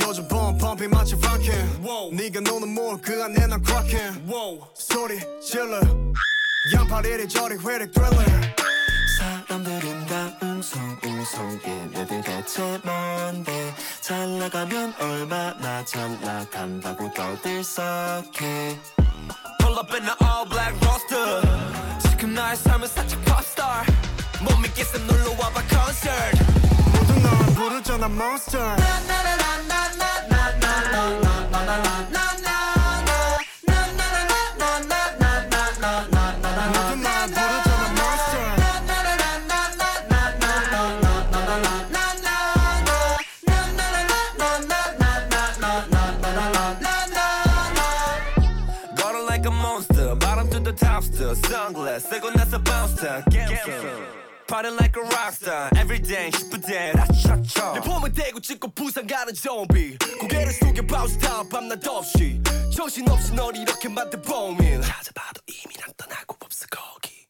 요즘 봄 펌핑 마치 rockin' 네가 노는 몰그 안에 난 crackin' 소리 질러. 양팔 이리저리 회릭 thriller. 사람들은 다 웅성웅성 얘네들 대체 뭔데? 잘 나가면 얼마나 잘 나간다고 떠들썩해. Pull up in the all black roster. 지금 나의 삶은 살짝 popstar 못 믿겠어 놀러 와봐 concert. 모두 널 부르잖아 monster. 모두 sunglass 쓰고 나서 bounce gangster Party like a rockstar everyday 10분 대 라 차차 내 폼을 대고 찍고 부상 가는 좀비 고개를 숙여 bounce down 밤낮 없이. 정신없이 널 이렇게 만든 범인. 찾아봐도 이미 난 떠나고 없어 거기.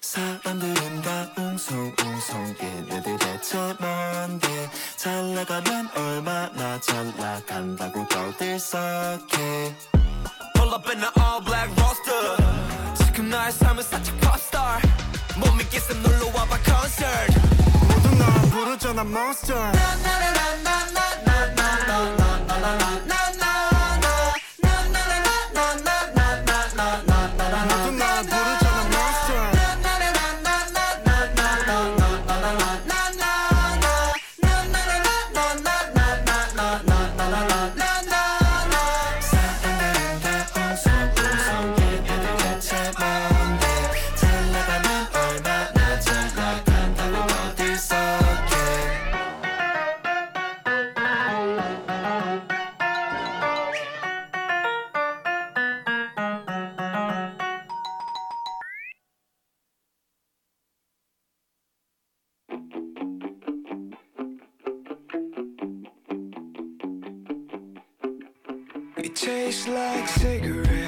사람들은 다 웅성웅성 얘네들 대체 뭔데? 잘 나가면 얼마나 잘 나간다고 떠들썩해. Pull up in the all black roster 그만큼 나의 삶은 살짝 팝스타 못 믿겠음 놀러 와봐 콘서트 모두 날 부르잖아 monster 나나나나나나나나나나나 We taste like cigarettes.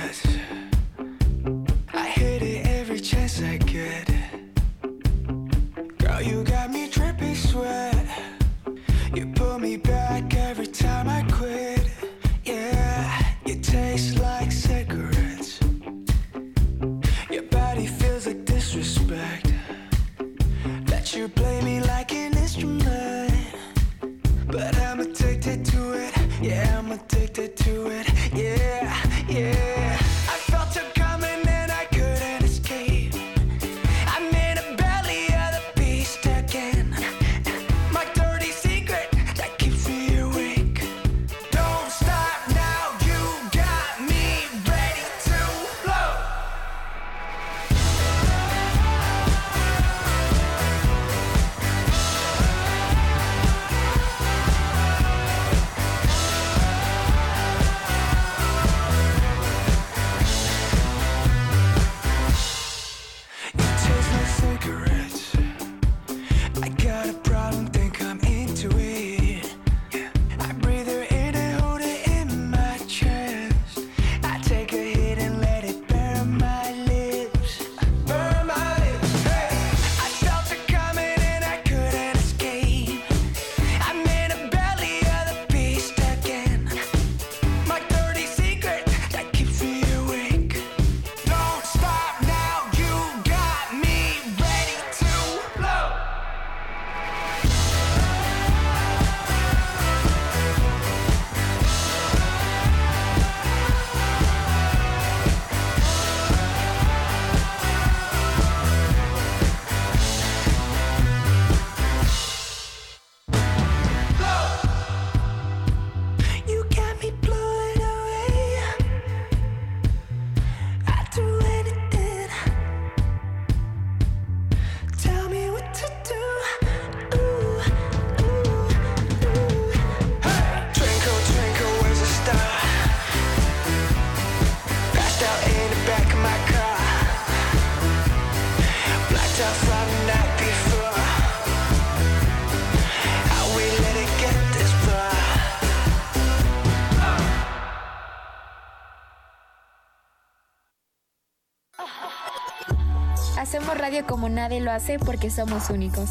Como nadie lo hace porque somos únicos.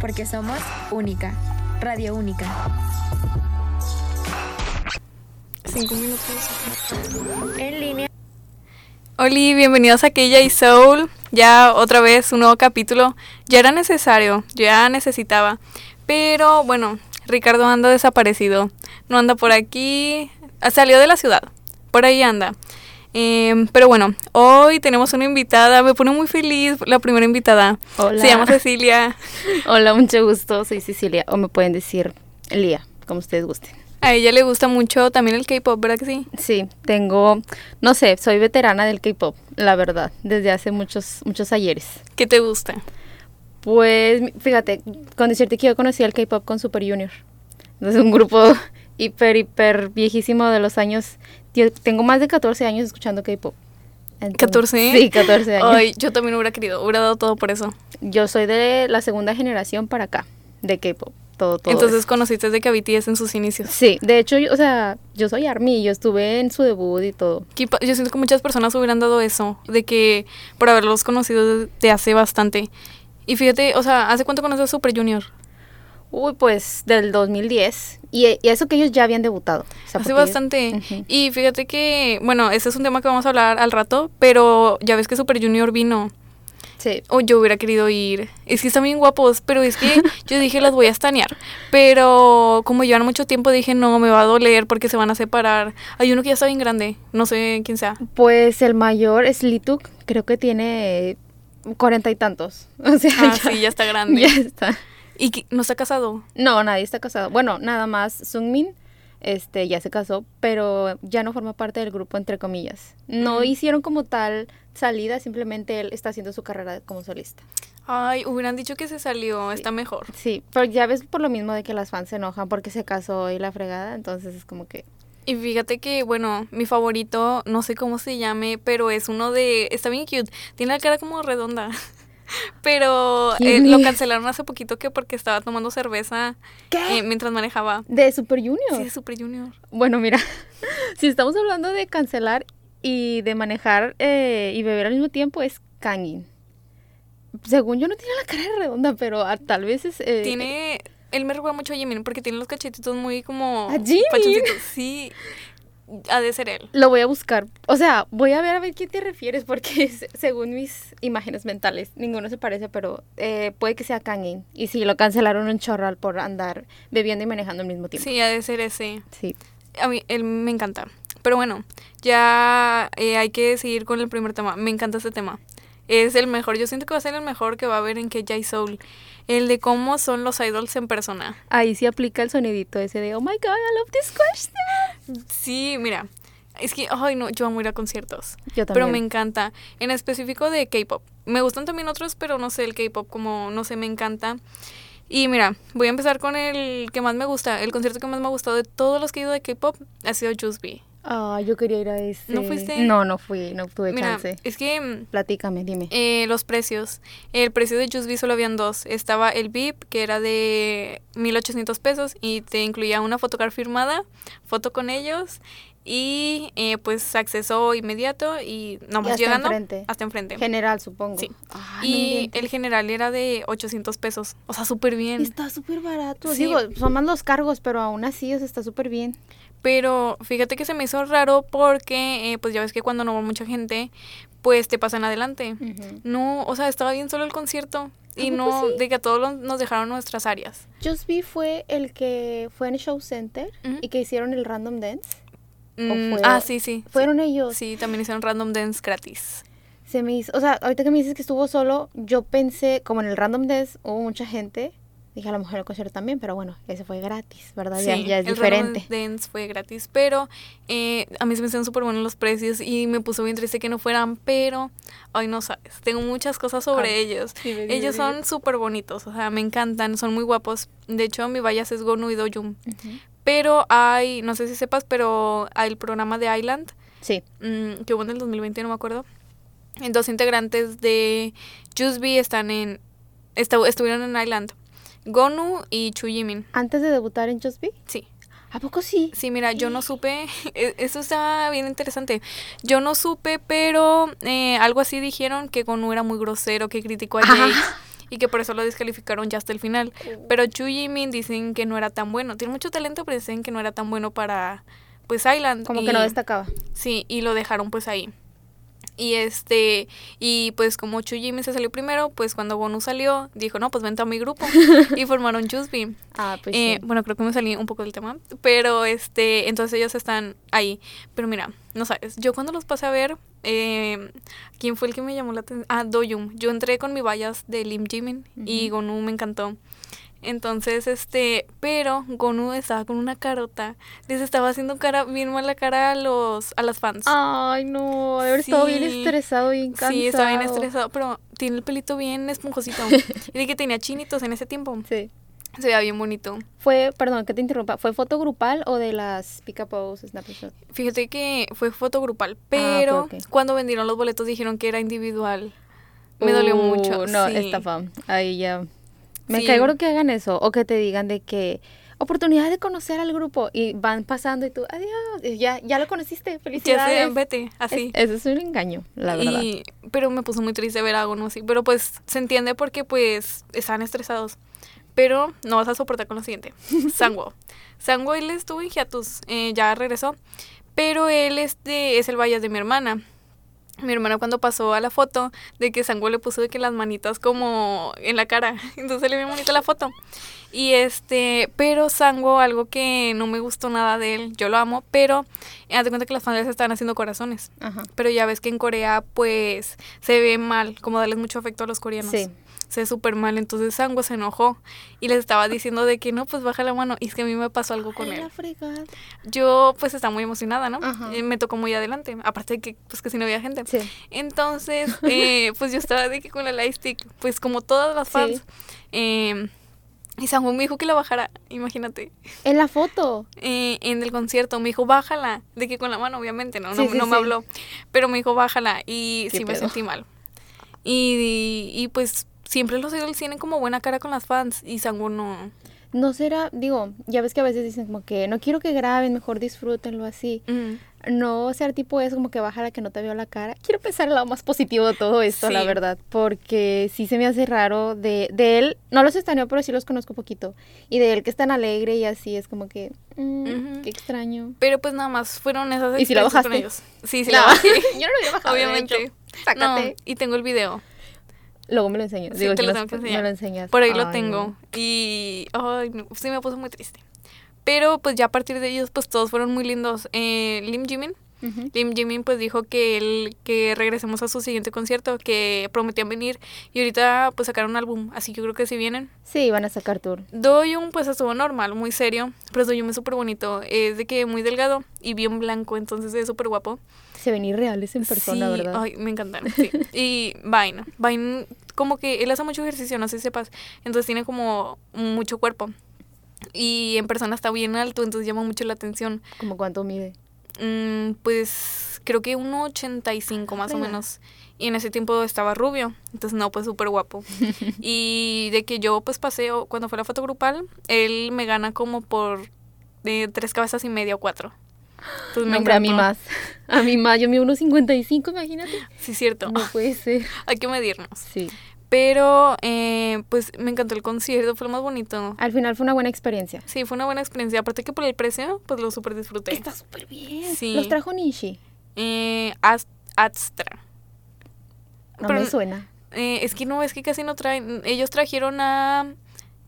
Porque somos única. Radio única. Cinco minutos. En línea. Oli, bienvenidos a y Soul. Ya otra vez un nuevo capítulo. Ya era necesario, ya necesitaba. Pero bueno, Ricardo anda desaparecido. No anda por aquí. Salió de la ciudad. Por ahí anda. Em, pero bueno, hoy tenemos una invitada. Me pone muy feliz la primera invitada. Hola. Se llama Cecilia. Hola, mucho gusto. Soy Cecilia. O me pueden decir Lía, como ustedes gusten. A ella le gusta mucho también el K-pop, ¿verdad que sí? Sí, tengo, no sé, soy veterana del K-pop, la verdad, desde hace muchos, muchos ayeres. ¿Qué te gusta? Pues, fíjate, con decirte que yo conocí el K-pop con Super Junior. Es un grupo hiper, hiper viejísimo de los años. Yo tengo más de 14 años escuchando K-pop. Entonces- ¿14? Sí, 14 años. Ay, yo también hubiera querido, hubiera dado todo por eso. Yo soy de la segunda generación para acá, de K-pop. Todo, todo. Entonces eso. conociste desde que a BTS en sus inicios. Sí, de hecho, yo, o sea, yo soy ARMY, yo estuve en su debut y todo. Yo siento que muchas personas hubieran dado eso, de que por haberlos conocido de hace bastante. Y fíjate, o sea, ¿hace cuánto conoces a Super Junior? Uy, pues del 2010. Y, y eso que ellos ya habían debutado. o sea, Hace bastante. Y fíjate que, bueno, ese es un tema que vamos a hablar al rato, pero ya ves que Super Junior vino. Sí. O yo hubiera querido ir. Es que están bien guapos, pero es que yo dije las voy a estanear. Pero como llevan mucho tiempo dije no, me va a doler porque se van a separar. Hay uno que ya está bien grande, no sé quién sea. Pues el mayor es Lituk, creo que tiene cuarenta y tantos. O sea, Ah, sí, ya está grande. Ya está. ¿Y que- no está casado? No, nadie está casado. Bueno, nada más Sungmin este, ya se casó, pero ya no forma parte del grupo, entre comillas. No hicieron como tal salida, simplemente él está haciendo su carrera como solista. Ay, hubieran dicho que se salió, está mejor. Sí, pero ya ves por lo mismo de que las fans se enojan porque se casó y la fregada, entonces es como que... Y fíjate que, bueno, mi favorito, no sé cómo se llame, pero es uno de... Está bien cute. Tiene la cara como redonda. Pero eh, ¿Quién lo cancelaron hace poquito que porque estaba tomando cerveza eh, mientras manejaba. De Super Junior. Sí, es Super Junior. Bueno, mira, si estamos hablando de cancelar y de manejar eh, y beber al mismo tiempo, es Kangin. Según yo no tiene la cara redonda, pero ah, tal vez es... Tiene... Él me recuerda mucho a Jimin porque tiene los cachetitos muy como... ¿A Jimin? Sí, ha de ser él. Lo voy a buscar. O sea, voy a ver a ver qué te refieres, porque se- según mis imágenes mentales, ninguno se parece, pero eh, puede que sea Kangin. Y sí, lo cancelaron un chorral por andar bebiendo y manejando al mismo tiempo. Sí, ha de ser ese. Sí. A mí, él me encanta. Pero bueno, ya eh, hay que seguir con el primer tema. Me encanta este tema. Es el mejor. Yo siento que va a ser el mejor que va a haber en K-J Soul. El de cómo son los idols en persona. Ahí sí aplica el sonidito ese de, oh my god, I love this question. Sí, mira. Es que, ay, no, yo amo ir a conciertos. Yo Pero me también. encanta. En específico de K-pop. Me gustan también otros, pero no sé, el K-pop como, no sé, me encanta. Y mira, voy a empezar con el que más me gusta. El concierto que más me ha gustado de todos los que he ido de K-pop ha sido Just Be. Ah, yo quería ir a ese. ¿No fuiste? No, no fui, no tuve Mira, chance. es que mm, Platícame, dime. eh, los precios. El precio de Just solo habían dos. Estaba el VIP, que era de 1800 pesos y te incluía una fotocard firmada, foto con ellos y eh, pues acceso inmediato y nomás hasta llegando enfrente. hasta enfrente. General, supongo. Sí. Ah, no y el general era de 800 pesos. O sea, súper bien. Está súper barato. Sí. Digo, son más los cargos, pero aún así, o sea, está súper bien. Pero fíjate que se me hizo raro porque, eh, pues ya ves que cuando no va mucha gente, pues te pasan adelante. No, o sea, estaba bien solo el concierto. Y ¿A poco no, sí? de que a todos los- nos dejaron nuestras áreas. Just Be fue el que fue en Show Center y que hicieron el Random Dance. Mm, ah, sí, sí. Fueron ellos. Sí, también hicieron random dance gratis. Se me hizo, o sea, ahorita que me dices que estuvo solo, yo pensé, como en el Random Dance hubo mucha gente, dije a lo mejor el concierto también, pero bueno, ese fue gratis, ¿verdad? ya, Sí, ya es el diferente. Dance fue gratis, pero eh, a mí se me hicieron súper buenos los precios y me puso bien triste que no fueran, pero, ay, no sabes, tengo muchas cosas sobre Ah, ellos. ellos son súper bonitos, o sea, me encantan, son muy guapos. De hecho, mi bias es Gonu y Doyum. Pero hay, no sé si sepas, pero hay el programa de Island, Sí, mm, que hubo en el 2020, no me acuerdo. Dos integrantes de Jusby están en, estu- estuvieron en Island. Gonu y Chu Jimin. antes de debutar en Just Be. Sí. ¿A poco sí? Sí, mira, yo no supe, e- eso está bien interesante. Yo no supe, pero eh, algo así dijeron que Gonu era muy grosero, que criticó a Jake y que por eso lo descalificaron ya hasta el final. Pero Chu Jimin dicen que no era tan bueno. Tiene mucho talento, pero dicen que no era tan bueno para pues Island. Como y- que no destacaba. Sí, y lo dejaron pues ahí. Y este, y pues como Chu Jimmy se salió primero, pues cuando Gonu salió, dijo, no, pues vente a mi grupo. y formaron Jusby. Ah, pues Eh, sí. Bueno, creo que me salí un poco del tema, pero este, entonces ellos están ahí. Pero mira, no sabes, yo cuando los pasé a ver, eh, ¿quién fue el que me llamó la atención? Ah, Doyum. Yo entré con mi vallas de Lim Jimin y Gonu me encantó. Entonces, este, pero Gonu estaba con una carota. Les estaba haciendo cara, bien mala cara a los, a las fans. Ay, no, de haber estado bien Sí. estresado, bien cansado. Sí, estaba bien estresado, pero tiene el pelito bien esponjosito. y de que tenía chinitos en ese tiempo. Sí. Se veía bien bonito. Fue, perdón, que te interrumpa, ¿fue foto grupal o de las pick snapshot? Fíjate que fue foto grupal, pero ok, ok. cuando vendieron los boletos dijeron que era individual. Me dolió Uh, mucho. No, sí. estafa. Ahí ya. Me Sí. cae gordo que hagan eso. O que te digan de que oportunidad de conocer al grupo y van pasando y tú, adiós, ya, ya lo conociste, Ya felicidades. sé, vete, así. Es- eso es un engaño, la verdad. Y, pero me puso muy triste ver algo, ¿no? así. Pero pues se entiende porque pues están estresados. Pero no vas a soportar con lo siguiente. Sangwo. Sangwo él estuvo en hiatus, eh, ya regresó. Pero él este, es el vallas de mi hermana. Mi hermana cuando pasó a la foto de que Sangwo le puso de que las manitas como en la cara. Entonces le vi bonita la foto. Y este, pero Sangwo, algo que no me gustó nada de él, yo lo amo, pero eh, haz de cuenta que las fans están haciendo corazones. Ajá. Pero ya ves que en Corea, pues, se ve mal, como darles mucho afecto a los coreanos. Sí. Se ve súper mal. Entonces Sango se enojó y les estaba diciendo de que no, pues baja la mano. Y es que a mí me pasó algo con Ay, él. la. Yo, pues, estaba muy emocionada, ¿no? Ajá. Y me tocó muy adelante. Aparte de que, pues, que si no había gente. Sí. Entonces, eh, pues yo estaba de que con la lightstick, pues, como todas las Sí. fans. eh, y Sango me dijo que la bajara, imagínate. En la foto. eh, en el concierto. Me dijo, bájala. De que con la mano, obviamente, ¿no? Sí, no sí, no me habló. Pero me dijo, bájala. Y sí me sentí mal. Y, y, y, pues siempre los idols tienen como buena cara con las fans. Y Sango no. No será, digo, ya ves que a veces dicen como que no quiero que graben, mejor disfrútenlo así. Mm. No ser tipo eso como que baja la que no te veo la cara. Quiero pensar el lado más positivo de todo esto, la verdad. Porque sí se me hace raro de, de él. No los estaneo, pero sí los conozco poquito. Y de él que es tan alegre y así es como que. mm. Qué extraño. Pero pues nada más fueron esas ¿Y si la experiencias con bajaste? ellos. Sí, sí No, la bajé. yo no lo hubiera bajado. Obviamente. Sácate. No, y tengo el video. Luego me lo enseñas. Sí, Digo, te lo tengo que enseñar. Me lo enseñas. Por ahí lo Ay, tengo. no. Y ay, no, sí me puso muy triste. Pero pues ya a partir de ellos, pues todos fueron muy lindos. Eh, Lim Jimin. Lim Jimin pues dijo que él, que regresemos a su siguiente concierto, que prometían venir. Y ahorita pues sacaron un álbum, así que yo creo que sí vienen. Sí, van a sacar tour. Doyun pues estuvo normal, muy serio. Pero Doyun es súper bonito. Es de que muy delgado y bien blanco, entonces es súper guapo. Se ven irreales en persona, Sí, ¿verdad? Ay, me encantan. sí. Y Vine. Vine, como que él hace mucho ejercicio, no sé si sepas. Entonces tiene como mucho cuerpo. Y en persona está bien alto, entonces llama mucho la atención. Como cuánto mide. Mm, pues creo que 1,85 más o menos. Y en ese tiempo estaba rubio. Entonces, no, pues súper guapo. y de que yo pues paseo, cuando fue la foto grupal, él me gana como por de tres cabezas y media o cuatro. Entonces, me hombre, a mí más. A mí más. Yo mido unos 55, imagínate. Sí, cierto. No puede ser. Hay que medirnos. Sí. Pero, eh, pues me encantó el concierto, fue lo más bonito. Al final fue una buena experiencia. Sí, fue una buena experiencia. Aparte que por el precio, pues lo súper disfruté. Está súper bien. Sí. Los trajo Nishi. Eh, Ast- Astra. No Pero- me suena. Eh, es que no, es que casi no traen. Ellos trajeron a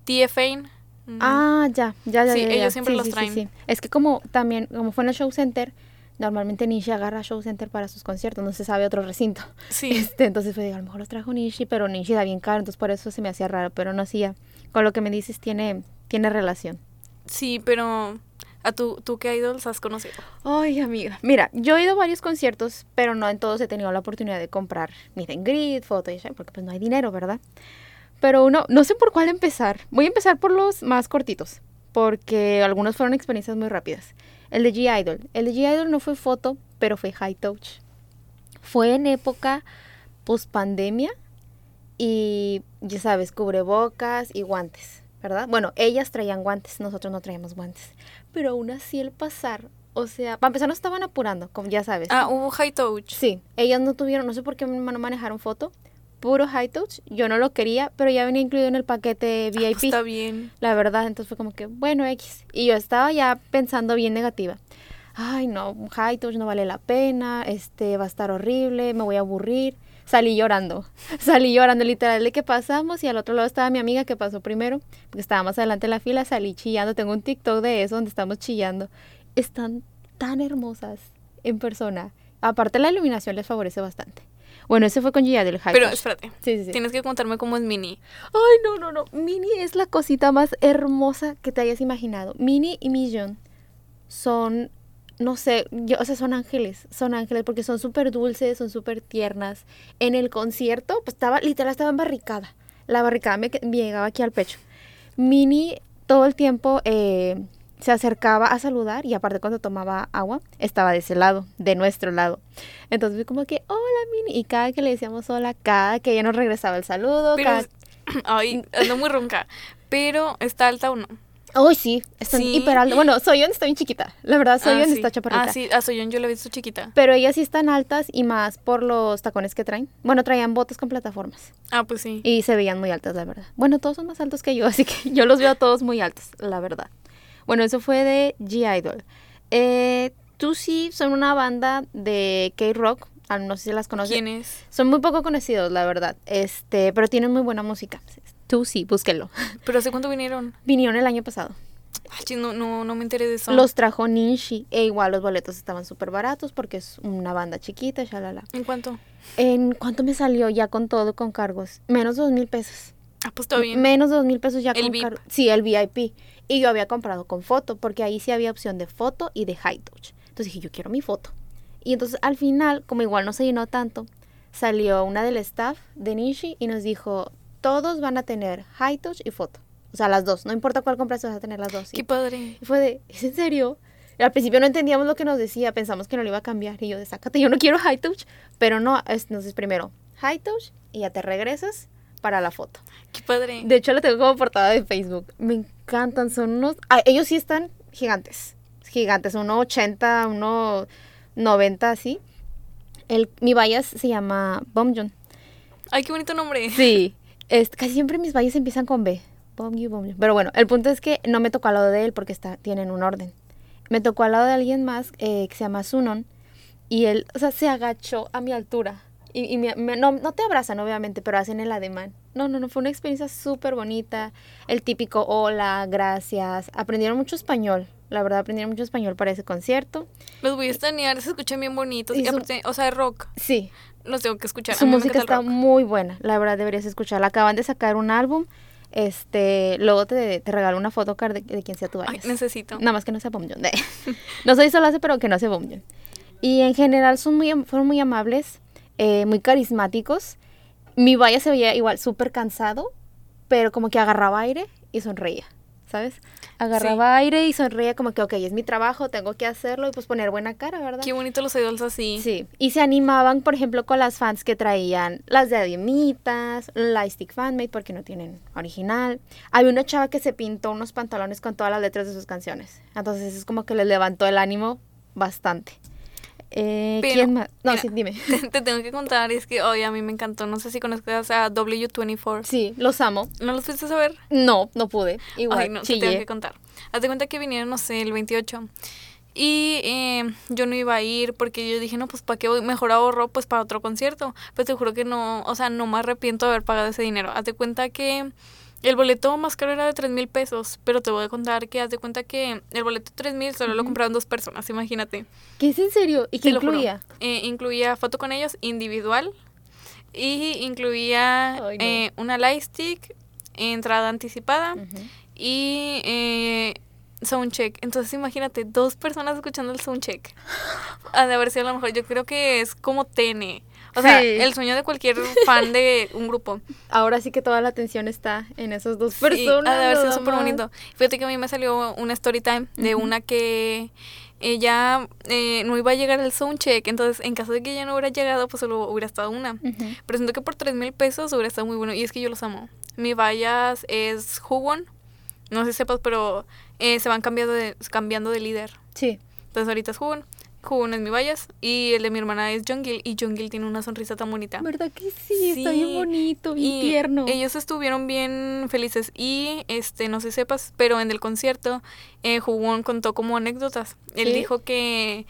TFA. Mm, Ah, ya, ya, ya. Sí, ya, ya. ellos siempre Sí, los sí, traen. sí. Es que como también, como fue en el Show Center, normalmente Nishi agarra Show Center para sus conciertos, no se sabe otro recinto. Sí, Este, entonces fue, digo, a lo mejor los trajo Nishi, pero Nishi da bien caro, entonces por eso se me hacía raro, pero no hacía. Con lo que me dices tiene, tiene relación. sí, pero a tú, tú qué idols has conocido. Ay, amiga. Mira, yo he ido a varios conciertos, pero no en todos he tenido la oportunidad de comprar meet and greet, foto y eso, porque pues no hay dinero, ¿verdad? Pero uno, no sé por cuál empezar. Voy a empezar por los más cortitos, porque algunos fueron experiencias muy rápidas. El de G-Idol. El de G-Idol no fue foto, pero fue high touch. Fue en época post pandemia y ya sabes, cubrebocas y guantes, ¿verdad? Bueno, ellas traían guantes, nosotros no traíamos guantes. Pero aún así el pasar, o sea, para empezar no estaban apurando, como ya sabes. Ah, hubo High Touch. Sí, ellas no tuvieron, no sé por qué no manejaron foto, puro high touch, yo no lo quería, pero ya venía incluido en el paquete Ah, VIP. pues está bien. La verdad, entonces fue como que, bueno, X. Y yo estaba ya pensando bien negativa. ay no, High Touch no vale la pena, este va a estar horrible, me voy a aburrir. Salí llorando, salí llorando literal de que pasamos y al otro lado estaba mi amiga que pasó primero, porque estaba más adelante en la fila, salí chillando, tengo un TikTok de eso donde estamos chillando. Están tan hermosas en persona. Aparte la iluminación les favorece bastante. Bueno, ese fue con Gia del High Pero Touch. espérate. Sí, sí, sí. Tienes que contarme cómo es Mini. Ay, no, no, no. Minnie es la cosita más hermosa que te hayas imaginado. Minnie y Million son, no sé, yo, o sea, son ángeles. Son ángeles porque son súper dulces, son súper tiernas. En el concierto, pues estaba, literal, estaba en barricada. La barricada me, llegaba aquí al pecho. Minnie todo el tiempo eh, se acercaba a saludar y aparte cuando tomaba agua estaba de ese lado, de nuestro lado. Entonces fue como que, hola Minnie. Y cada que le decíamos hola, cada que ella nos regresaba el saludo, Pero cada- Ay, ando muy ronca. Pero, ¿está alta o no? Uy, sí, están Sí. hiper altas. Bueno, Soyeon está bien chiquita. La verdad, Soyeon Ah, sí. está chaparrita. Ah, sí, a Soyeon yo la he visto chiquita. Pero ellas sí están altas y más por los tacones que traen. Bueno, traían botas con plataformas. Ah, pues sí. Y se veían muy altas, la verdad. Bueno, todos son más altos que yo, así que yo los veo a todos muy altos, la verdad. Bueno, eso fue de G-Idol. Eh, tú sí son una banda de K-Rock. ah, No sé si las conoces. ¿Quién es? Son muy poco conocidos, la verdad. Este, pero tienen muy buena música. Tú sí, búsquenlo. ¿Pero hace cuánto vinieron? Vinieron el año pasado. Ay, chis, no, no, no me enteré de eso. Los trajo Ninshi. E igual los boletos estaban súper baratos porque es una banda chiquita, shalala. ¿En cuánto? ¿En cuánto me salió ya con todo, con cargos? Menos de dos mil pesos. Ah, pues bien. Menos de dos mil pesos ya El con cargos. Sí, el VIP. Y yo había comprado con foto porque ahí sí había opción de foto y de high touch. Entonces dije, yo quiero mi foto. Y entonces al final, como igual no se llenó tanto, salió una del staff de Nishi y nos dijo, todos van a tener high touch y foto. O sea, las dos. No importa cuál compras, vas a tener las dos. Qué padre. y fue de, ¿es en serio? Al principio no entendíamos lo que nos decía, pensamos que no lo iba a cambiar. Y yo de, sácate, yo no quiero high touch. Pero no, es- entonces primero high touch y ya te regresas para la foto. Qué padre. De hecho, la tengo como portada de Facebook. Me encantan, son unos... ah, ellos sí están gigantes, gigantes, uno 80, uno 90 así. El, mi bias se llama Bomjon. Ay, qué bonito nombre. Sí, es, casi siempre mis valles empiezan con B. Bomju, Bomju. Pero bueno, el punto es que no me tocó al lado de él porque está, tienen un orden. Me tocó al lado de alguien más eh, que se llama Sunon y él, o sea, se agachó a mi altura. Y, y me- me- no, no te abrazan, obviamente, pero hacen el ademán. No, no, no, fue una experiencia súper bonita. El típico hola, gracias. Aprendieron mucho español. La verdad, aprendieron mucho español para ese concierto. Los voy a estanear, se escuchan bien bonitos. Y su- o sea, de rock. Sí, Los tengo que escuchar. Su música está rock. muy buena, la verdad deberías escucharla. Acaban de sacar un álbum, este, luego te, te regalo una foto de, de quien sea tu Ay, bias. necesito. Nada más que no sea Bomjon. no soy solace, pero que no sea Bomjon. Y en general son muy, fueron muy amables, eh, muy carismáticos. Mi vaya se veía igual súper cansado, pero como que agarraba aire y sonreía, ¿sabes? Agarraba aire y sonreía como que, ok, es mi trabajo, tengo que hacerlo y pues poner buena cara, ¿verdad? Qué bonito los idols así. Sí, y se animaban, por ejemplo, con las fans que traían las de Adimitas, la Stick Fanmate, porque no tienen original. Había una chava que se pintó unos pantalones con todas las letras de sus canciones. Entonces es como que les levantó el ánimo bastante. Eh, Pero, ¿Quién más? No, mira, sí, dime. Te, te tengo que contar, es que hoy a mí me encantó. No sé si conozcas a W24. Sí, los amo. ¿No los fuiste a saber? No, no pude. Igual, Ay, no, te tengo que contar. Haz de cuenta que vinieron, no sé, el 28. Y eh, yo no iba a ir porque yo dije, no, pues para qué voy, mejor ahorro pues para otro concierto. Pero te juro que no, o sea, no me arrepiento de haber pagado ese dinero. Haz de cuenta que el boleto más caro era de 3 mil pesos, pero te voy a contar que haz de cuenta que el boleto de 3 mil solo lo compraron dos personas, imagínate. ¿Qué es en serio? ¿Y qué Te incluía? Eh, incluía foto con ellos individual y incluía Ay, no. eh, una entrada anticipada y eh, soundcheck. Entonces imagínate, dos personas escuchando el soundcheck. Ha de haber sido a lo mejor, yo creo que es como TN. O sea, Sí. el sueño de cualquier fan de un grupo. Ahora sí que toda la atención está en esos dos personas. ha de haber sido nada súper bonito. Fíjate que a mí me salió una story time de una que ella eh, no iba a llegar al soundcheck. Entonces, en caso de que ella no hubiera llegado, pues solo hubiera estado una. Pero siento que por 3 mil pesos hubiera estado muy bueno. Y es que yo los amo. Mi vallas es Hugon. No sé si sepas, pero eh, se van cambiando de, cambiando de líder. Sí. Entonces ahorita es Hugon. Jugón es mi bias y el de mi hermana es Jungil y Jungil tiene una sonrisa tan bonita. ¿Verdad que sí? Está bien bonito, bien y tierno. Ellos estuvieron bien felices y, este, no sé sepas, pero en el concierto, eh, Jugón contó como anécdotas. Él ¿Sí? dijo que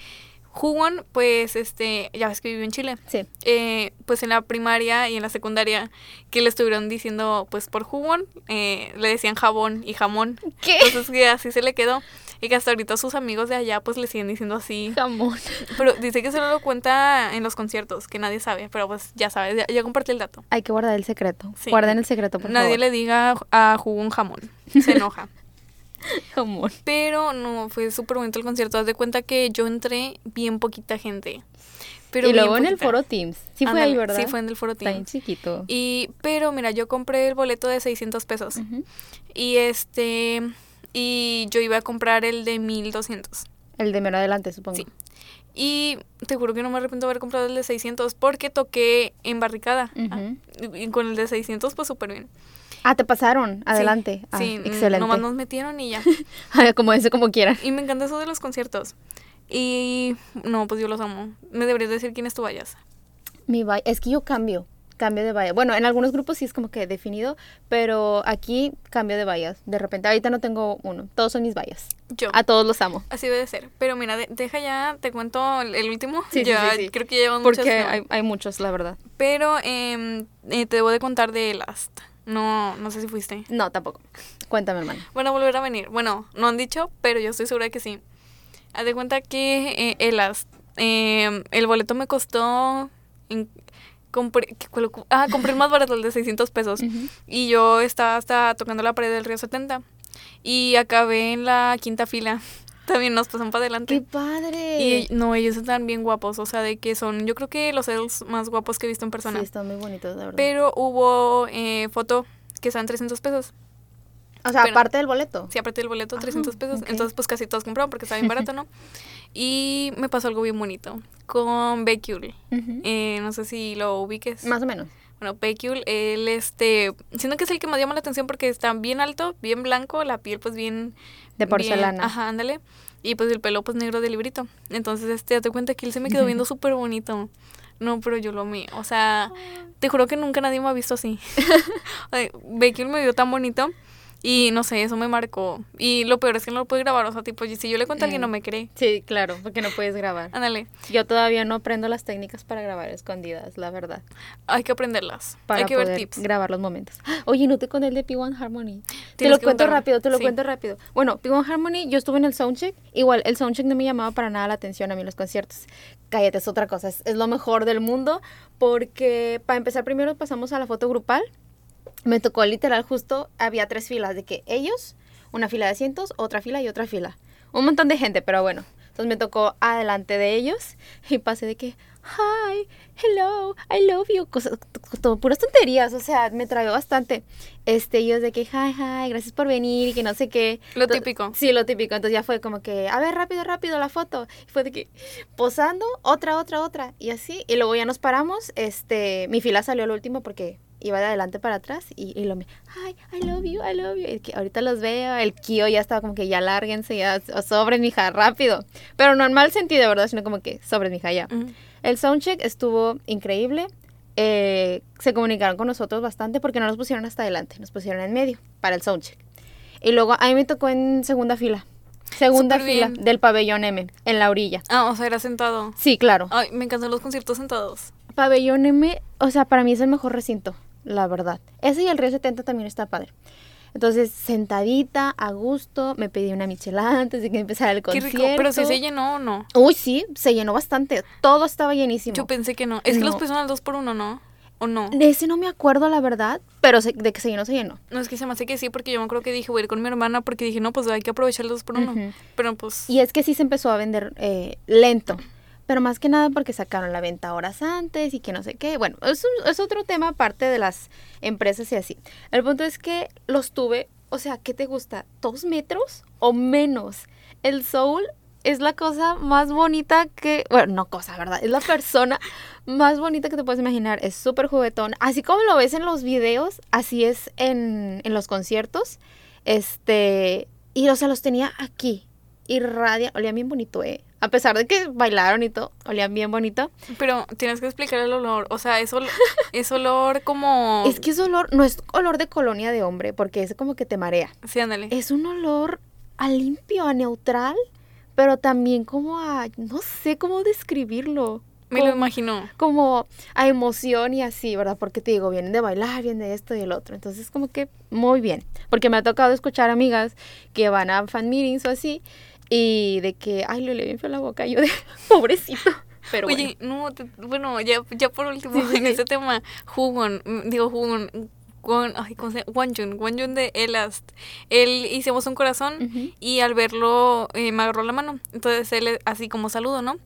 Jugón, pues, este, ya ves que vive en Chile. Sí. eh, pues en la primaria y en la secundaria que le estuvieron diciendo pues por jugón, eh, le decían jabón y jamón. ¿Qué? Entonces que así se le quedó. Y que hasta ahorita sus amigos de allá pues le siguen diciendo así. Jamón. Pero dice que solo lo cuenta en los conciertos, que nadie sabe. Pero pues ya sabes, ya, ya compartí el dato. Hay que guardar el secreto. Sí. Guarden el secreto, por nadie favor. le diga a jugón jamón. Se enoja. Jamón. Pero no, fue súper bonito el concierto. Haz de cuenta que yo entré bien poquita gente. Pero y luego en el foro Teams. Sí fue ahí, ¿verdad? Sí, fue en el foro Está bien Teams. chiquito. Y, pero mira, yo compré el boleto de 600 pesos. Y este, y yo iba a comprar el de 1200. El de mero adelante, supongo. Sí. Y te juro que no me arrepiento de haber comprado el de 600 porque toqué en barricada. Ah, y con el de 600 pues súper bien. Ah, te pasaron. Adelante. Sí, Ah, sí, excelente. nomás nos metieron y ya. como ese, como quieran. Y me encanta eso de los conciertos. Y no, pues yo los amo. Me deberías decir quién es tu vayas. Mi valla. Es que yo cambio. Cambio de valla. Bueno, en algunos grupos sí es como que definido, pero aquí cambio de vallas. De repente, ahorita no tengo uno. Todos son mis vallas. Yo. A todos los amo. Así debe ser. Pero mira, de- deja ya, te cuento el, último. Sí, ya, sí, sí. Creo que llevan muchas, Porque hay, hay muchos, la verdad. Pero em, eh, te debo de contar de Last. No, no sé si fuiste. No, tampoco. Cuéntame, hermana. A volver a venir. Bueno, no han dicho, pero yo estoy segura que sí. Haz de cuenta que eh, el em, el boleto me costó... en- compré, ¿qué- cuál- cu- ah, compré el más barato, el de 600 pesos. Y yo estaba hasta tocando la pared del Río 70. Y acabé en la quinta fila. También nos pasan para adelante. ¡Qué padre! Y no, ellos están bien guapos, o sea, de que son, yo creo que los idols más guapos que he visto en persona. Sí, están muy bonitos, la verdad. Pero hubo eh, foto que están 300 pesos. o sea, pero- aparte del boleto. Sí, aparte del boleto, Ah, 300 pesos. Entonces, pues casi todos compraron porque estaba bien barato, ¿no? Y me pasó algo bien bonito con Becule. Eh, no sé si lo ubiques. Más o menos. Bueno, Becule, él, este, siento que es el que más llama la atención porque está bien alto, bien blanco, la piel pues bien... De bien- porcelana. ajá, ándale. Y pues el pelo pues negro de librito. Entonces, este, date cuenta que él se me quedó viendo súper bonito. No, pero yo lo amé. O sea, te juro que nunca nadie me ha visto así. Becule me vio tan bonito. Y no sé, eso me marcó. Y lo peor es que no lo pude grabar. O sea, tipo, si yo le cuento a alguien, no me cree. Sí, claro, porque no puedes grabar. Ándale, Yo todavía no aprendo las técnicas para grabar escondidas, la verdad. hay que aprenderlas. Para hay que ver poder tips. grabar los momentos. Oye, no te con el de P1 Harmony. Te lo cuento contarme. rápido, te lo Sí. cuento rápido. Bueno, P1 Harmony, yo estuve en el soundcheck. Igual, el soundcheck no me llamaba para nada la atención a mí en los conciertos. Cállate, es otra cosa. Es, es lo mejor del mundo. Porque para empezar, primero pasamos a la foto grupal. Me tocó literal justo, había tres filas de que ellos, una fila de asientos, otra fila y otra fila. Un montón de gente, pero bueno. Entonces me tocó adelante de ellos y pasé de que, hi, hello, I love you, cosas, todo, puras tonterías, o sea, me trajo bastante. Este, ellos de que, hi, hi, gracias por venir y que no sé qué. Lo Ento- típico. Sí, lo típico. Entonces ya fue como que, a ver, rápido, rápido la foto. Y fue de que, posando, otra, otra, otra. Y así. Y luego ya nos paramos. Este, mi fila salió al último porque iba de adelante para atrás. Y, y lo me, hi, I love you, I love you. Y que ahorita los veo. El Kio ya estaba como que, ya lárguense, ya sobre mija, rápido. Pero no en mal sentido, ¿verdad? Sino como que, sobre mija, ya. El soundcheck estuvo increíble. Eh, se comunicaron con nosotros bastante porque no nos pusieron hasta adelante, nos pusieron en medio para el soundcheck. Y luego a mí me tocó en segunda fila. Segunda Súper fila bien. del pabellón M, en la orilla. Ah, o sea, era sentado. Sí, claro. Ay, me encantan los conciertos sentados. Pabellón M, o sea, para mí es el mejor recinto, la verdad. Ese y el Río 70 también está padre. Entonces, sentadita, a gusto, me pedí una michelada antes de que empezara el Qué concierto. rico. Pero si se llenó o no. Uy, sí, se llenó bastante. Todo estaba llenísimo. Yo pensé que no. Es que los pusieron al 2 por 1 ¿no? ¿O no? De ese no me acuerdo, la verdad, pero se- de que se llenó, se llenó. No, es que se me hace que sí, porque yo me acuerdo que dije, voy a ir con mi hermana, porque dije, no, pues hay que aprovechar el 2 por 1 Ujú. Pero pues, Y es que sí se empezó a vender eh, lento. Pero más que nada porque sacaron la venta horas antes y que no sé qué. Bueno, es, es otro tema aparte de las empresas y así. El punto es que los tuve, o sea, ¿qué te gusta? ¿Dos metros o menos? El soul es la cosa más bonita que... Bueno, no cosa, ¿verdad? Es la persona más bonita que te puedes imaginar. Es súper juguetón. Así como lo ves en los videos, así es en, en los conciertos. Este... Y, o sea, los tenía aquí. Irradia... Olía bien bonito, ¿eh? A pesar de que bailaron y todo, olían bien bonito. Pero tienes que explicar el olor. O sea, es, ol- es olor como... Es que ese olor no es olor de colonia de hombre, porque es como que te marea. Sí, ándale. Es un olor a limpio, a neutral, pero también como a, no sé cómo describirlo. Me lo imagino. como a emoción y así, ¿verdad? Porque te digo, vienen de bailar, vienen de esto y el otro. Entonces, como que muy bien. Porque me ha tocado escuchar amigas que van a fan meetings o así y de que, ay, le le bien feo la boca. Yo de, pobrecito. Pero Oye, no, te- bueno, ya, ya por último, Sí, sí, en este tema, Hugon, mm, digo Hugon, Won, ay, ¿cómo se llama? Wonjun, Wonjun de Elast. Él hicimos un corazón y al verlo eh, me agarró la mano. Entonces él así como saludo, ¿no?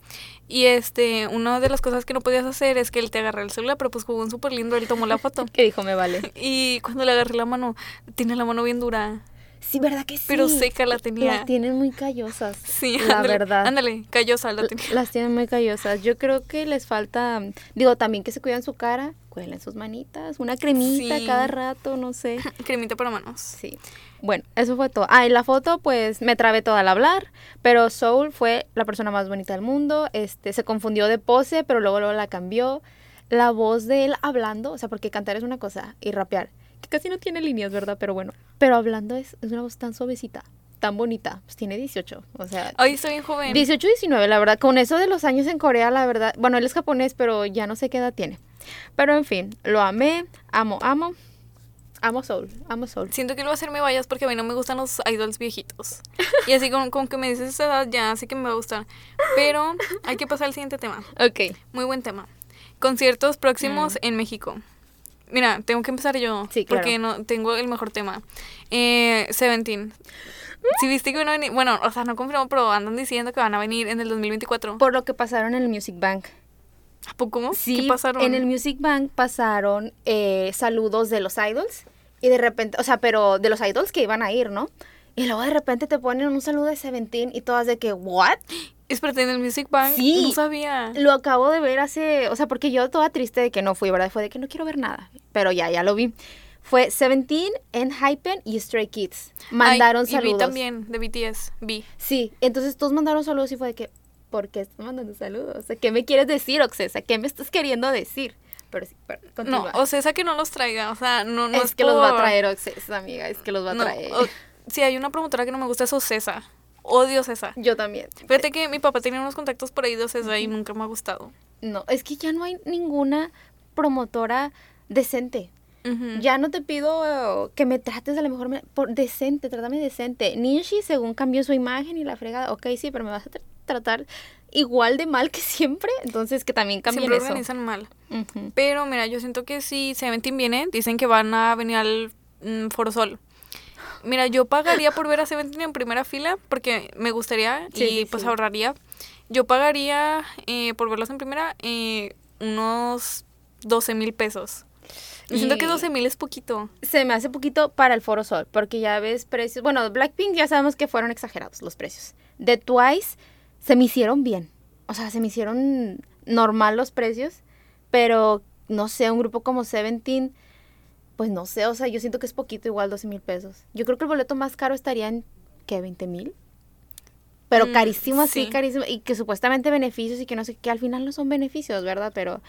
Y este, una de las cosas que no podías hacer es que él te agarre el celular, pero pues Hugon súper lindo, él tomó la foto. que dijo, me vale. Y cuando le agarré la mano, tiene la mano bien dura, Sí, ¿verdad que sí? pero seca la tenía. Las tienen muy callosas. Sí, la ándale, verdad. Ándale, callosa la tenía. Las tienen muy callosas. Yo creo que les falta, digo, también que se cuidan su cara, cuiden sus manitas, una cremita Sí. cada rato, no sé. Cremita para manos. Sí. Bueno, eso fue todo. Ah, y la foto, pues me trabé todo al hablar, pero Soul fue la persona más bonita del mundo. Este, se confundió de pose, pero luego, luego la cambió. La voz de él hablando, o sea, porque cantar es una cosa y rapear, que casi no tiene líneas, ¿verdad? Pero bueno, pero hablando es, es una voz tan suavecita, tan bonita. Pues tiene 18, o sea, Ay, estoy bien joven. 18, 19, la verdad. Con eso de los años en Corea, la verdad. Bueno, él es japonés, pero ya no sé qué edad tiene. Pero en fin, lo amé, amo, amo. Amo Soul, amo Soul. Siento que lo va a hacer me vayas porque a mí no me gustan los idols viejitos. Y así con, con que me dices esa edad ya, así que me va a gustar. Pero hay que pasar al siguiente tema. Ok. Muy buen tema. Conciertos próximos en México. Mira, tengo que empezar yo. Sí, claro. Porque no tengo el mejor tema. Eh, Seventeen. Si viste que van a venir, bueno, o sea, no confirmo, pero andan diciendo que van a venir en el 2024. Por lo que pasaron en el Music Bank. ¿A poco? Sí, ¿Qué pasaron? en el Music Bank pasaron eh, saludos de los idols. Y de repente, o sea, pero de los idols que iban a ir, ¿no? Y luego de repente te ponen un saludo de Seventeen y todas de que, ¿what? Espérate, en el Music Bank Sí. no sabía. Lo acabo de ver hace, o sea, porque yo toda triste de que no fui, ¿verdad? Fue de que no quiero ver nada, pero ya, ya lo vi. Fue Seventeen, Hypen y Stray Kids. Mandaron Ay, saludos. Y vi también, de BTS, vi. Sí, entonces todos mandaron saludos y fue de que, ¿por qué estás mandando saludos? O sea, ¿qué me quieres decir, Oxesa? ¿Qué me estás queriendo decir? Pero sí, pero No, continúa. o sea, esa que no los traiga, o sea, no, no es, es, que los va a por- traer Oxesa, amiga, es que los va a No, traer. o- sí, hay una promotora que no me gusta, es Ocesa. Odio Ocesa. Yo también. Fíjate que mi papá tenía unos contactos por ahí de Ocesa y nunca me ha gustado. No, es que ya no hay ninguna promotora decente. Ya no te pido eh, que me trates de la mejor manera. Por decente, trátame decente. Ninshi, según cambió su imagen y la fregada, ok, sí, pero me vas a tra- tratar igual de mal que siempre. Entonces, que también cambien Siempre eso. organizan mal. Pero mira, yo siento que si Seventeen viene, dicen que van a venir al mm, Foro Sol. Mira, yo pagaría por ver a Seventeen en primera fila porque me gustaría Sí, y sí, pues sí. ahorraría. Yo pagaría eh, por verlos en primera eh, unos 12 mil pesos. Y siento que 12 mil es poquito. Se me hace poquito para el Foro Sol, porque ya ves precios. Bueno, Blackpink ya sabemos que fueron exagerados los precios. De Twice se me hicieron bien. O sea, se me hicieron normal los precios, pero no sé, un grupo como Seventeen, pues no sé, o sea, yo siento que es poquito igual 12 mil pesos. Yo creo que el boleto más caro estaría en, ¿qué? 20 mil. Pero Mm, carísimo así, sí. carísimo. Y que supuestamente beneficios y que no sé, que al final no son beneficios, ¿verdad? Pero,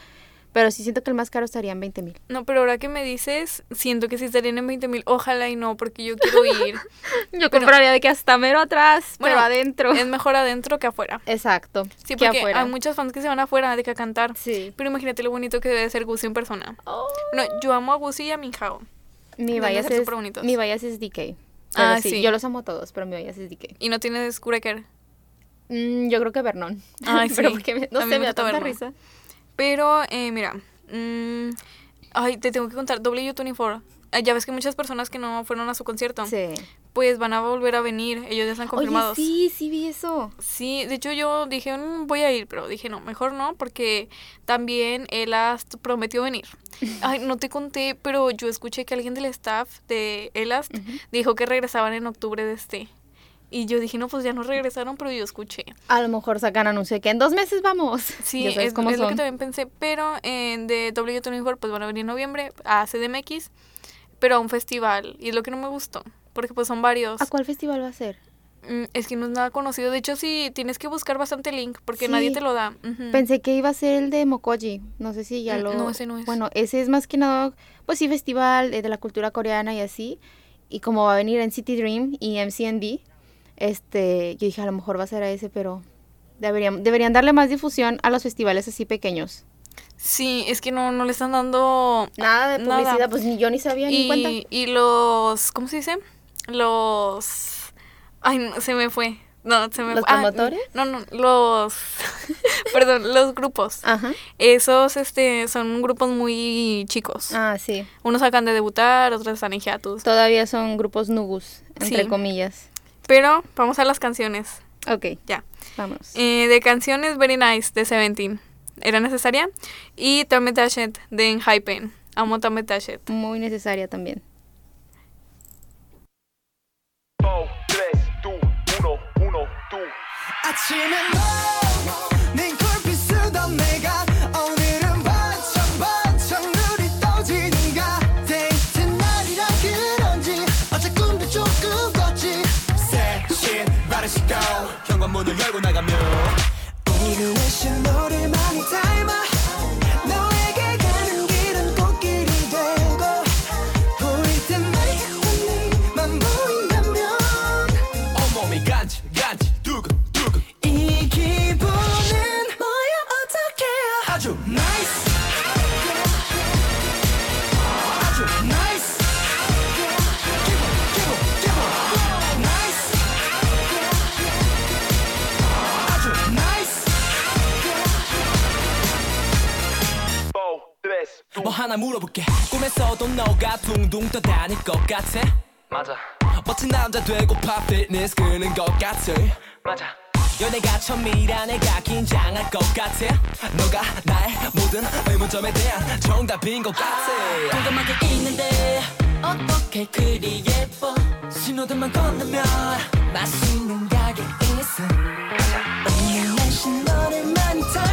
pero sí siento que el más caro estaría en 20 mil. No, pero ahora que me dices, siento que si estarían en 20 mil, ojalá y no, porque yo quiero ir. Yo compraría de que hasta mero atrás, Bueno, pero adentro. es mejor adentro que afuera. Exacto. Sí, que porque afuera. hay muchos fans que se van afuera de que a cantar. Sí. Pero imagínate lo bonito que debe ser Gucci en persona. Oh. No, yo amo a Gucci y a Minhao. Mi bias es, mi bias es DK. Pero Ah, sí, sí. yo los amo a todos, pero mi bias es DK. Y no tienes Kureker. Mm, yo creo que Vernon. Ay, pero sí. porque me- no A mí sé, me me da tanta Vernon. risa. Pero, eh, mira. mm, ay, te tengo que contar. W24. Eh, ya ves que muchas personas que no fueron a su concierto, Sí. pues van a volver a venir. Ellos ya están confirmados. Oye, sí, sí vi eso. Sí, de hecho yo dije, "Mm, voy a ir, pero dije, no, mejor no, porque también él Elast prometió venir. Ay, no te conté, pero yo escuché que alguien del staff de Elast dijo que regresaban en octubre de este. Y yo dije, no, pues ya no regresaron, pero yo escuché. A lo mejor sacan anuncio de que en dos meses vamos. Sí, Ya sabes es, cómo es lo que también pensé, pero eh, de W24 pues van a venir en noviembre a CDMX, pero a un festival, y es lo que no me gustó, porque pues son varios. ¿A cuál festival va a ser? Mm, Es que no es nada conocido. De hecho, sí, tienes que buscar bastante link porque Sí. nadie te lo da. Ujú. Pensé que iba a ser el de Mokoji. No sé si ya Mm, lo. no, ese no es. Bueno, ese es más que nada, pues sí, festival eh, de la cultura coreana y así. Y como va a venir en City Dream y MCND, este, yo dije a lo mejor va a ser a ese, pero deberían, deberían darle más difusión a los festivales así pequeños. Sí, es que no, no le están dando Nada de Nada. publicidad, pues ni yo ni sabía ni cuenta. Y, los, ¿cómo se dice? Los, ay, no, se me fue. No, se me ¿Los fue. Ah, promotores? no, no, los, perdón, los grupos. Ajá. Esos, este, son grupos muy chicos. Ah, sí. Unos acaban de debutar, otros están en hiatus. Todavía son grupos nugus, entre Sí. comillas. Pero vamos a las canciones. Ok, Ya. vámonos. Eh, de canciones Very Nice de Seventeen. ¿Era necesaria? Y Tome Tashet de Enhypen. Amo Tome Tashet. Muy necesaria también. 4, 3, 2, 1, 1, 2. 뭐 하나 물어볼게. 꿈에서도 너가 둥둥 떠다닐 것 같아? 맞아. 멋진 남자 되고파 피트니스 끄는 것 같아? 맞아. 연애가 처음이라 내가 긴장할 것 같아? 너가 나의 모든 의문점에 대한 정답인 것 같아. 궁금하게 있는데 어떻게 그리 예뻐? 신호등만 건너면 맛있는 가게 있어 오늘 날씨 너를 많이 닮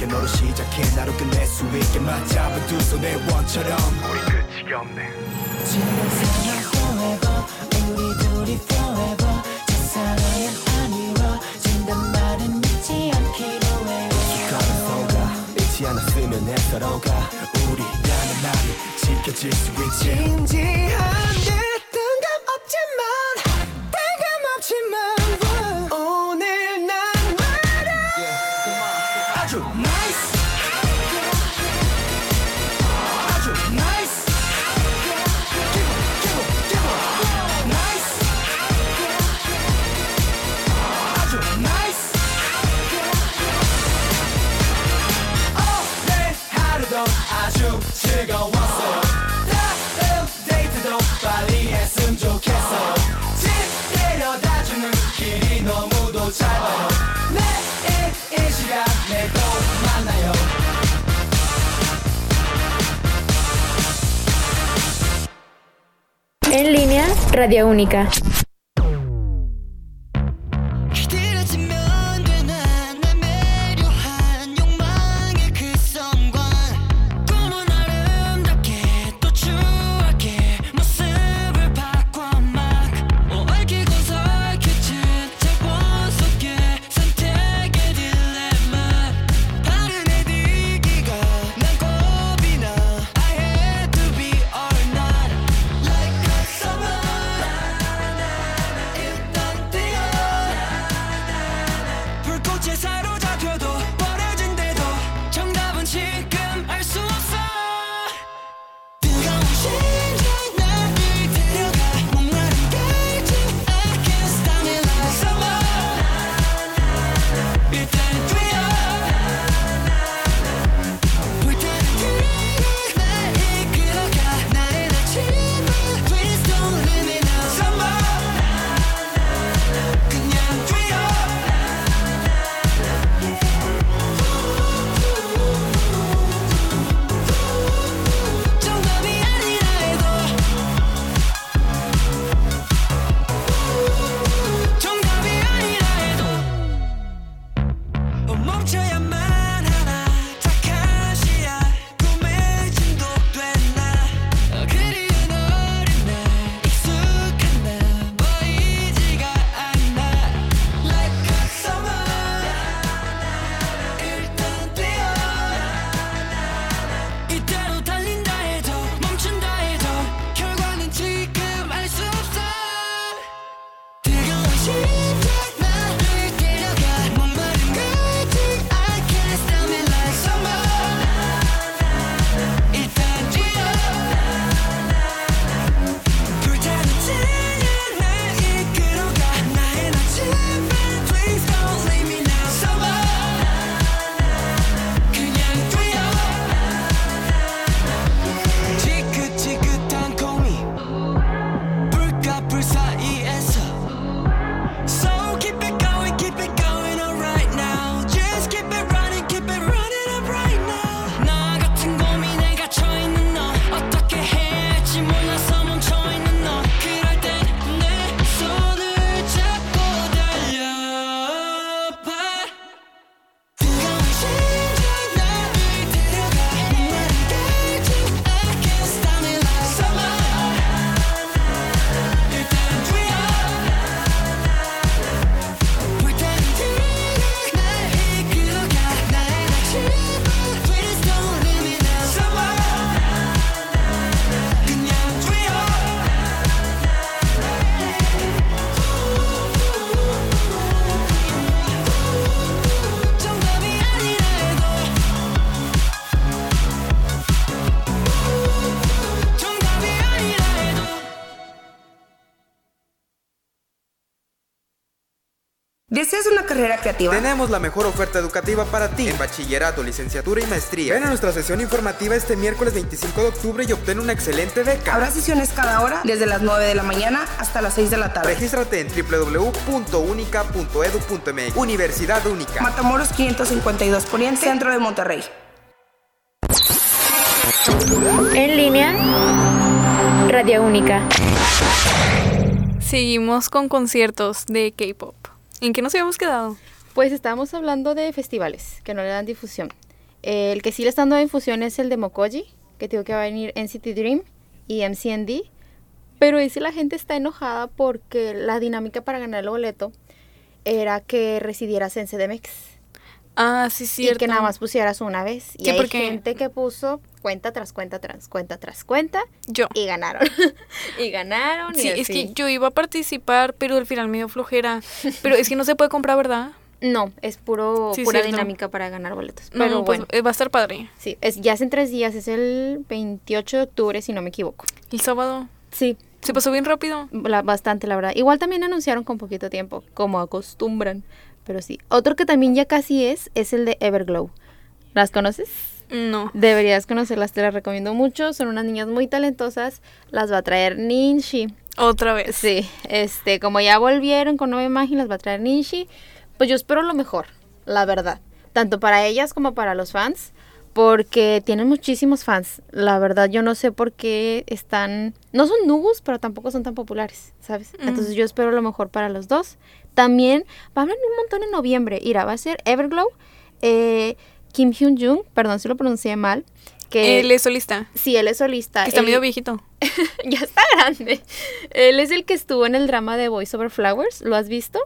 있게 너로 시작해. 나로 끝낼 수 있게 맞잡은 두 손의 원처럼. 우리 끝이 없네. 지금 사랑 forever 우리 둘이 forever 첫사랑은 아니워진단 말은 믿지 않기로 해요 가는 서가 잊지 않았으면 내 서로가 우리라는 말이 지켜질 수 있지. 진지한 듯 너무도 짧아요 내일 이 시간에 또 만나요 En línea, Radio Única. Tenemos la mejor oferta educativa para ti en bachillerato, licenciatura y maestría. Ven a nuestra sesión informativa este miércoles 25 de octubre y obtén una excelente beca. Habrá sesiones cada hora, desde las 9 de la mañana hasta las 6 de la tarde. Regístrate en www.unica.edu.mx. Universidad Única. Matamoros 552 Poniente, Centro de Monterrey. En línea, Radio Única. Seguimos con conciertos de K-pop. ¿En qué nos habíamos quedado? Pues estábamos hablando de festivales que no le dan difusión. El que sí le está dando difusión es el de Mokoji, que digo que va a venir NCT Dream y MCND. Pero ese la gente está enojada porque la dinámica para ganar el boleto era que residieras en CDMX. Ah, sí, Y cierto. que nada más pusieras una vez. Y Sí, hay porque- gente que puso cuenta tras cuenta tras cuenta tras cuenta. Yo. Y ganaron. y ganaron. y Sí, es que yo iba a participar, pero al final me dio flojera. Pero es que no se puede comprar, ¿verdad? No, es puro, Sí, pura cierto. dinámica para ganar boletos. No, Pero pues, bueno, eh, va a estar padre. sí, es, ya es en tres días, es el 28 de octubre, si no me equivoco. El sábado. Sí, Se pasó bien rápido. la- bastante, la verdad. Igual también anunciaron con poquito tiempo, como acostumbran. Pero sí. Otro que también ya casi es, es el de Everglow. ¿Las conoces? No. Deberías conocerlas, te las recomiendo mucho. Son unas niñas muy talentosas. Las va a traer Ninshi. Otra vez. Sí, este, como ya volvieron con nueva imagen, las va a traer Ninshi. Pues yo espero lo mejor, la verdad. Tanto para ellas como para los fans. Porque tienen muchísimos fans. La verdad, yo no sé por qué están. No son nubos, pero tampoco son tan populares, ¿sabes? Mm. Entonces yo espero lo mejor para los dos. También va a haber un montón en noviembre. Irá, va a ser Everglow. eh, Kim Hyun Jung, perdón si lo pronuncié mal. Que Él es solista. Sí, él es solista. Que está Él- medio viejito. ya está grande. Él es el que estuvo en el drama de Voice Over Flowers. ¿Lo has visto?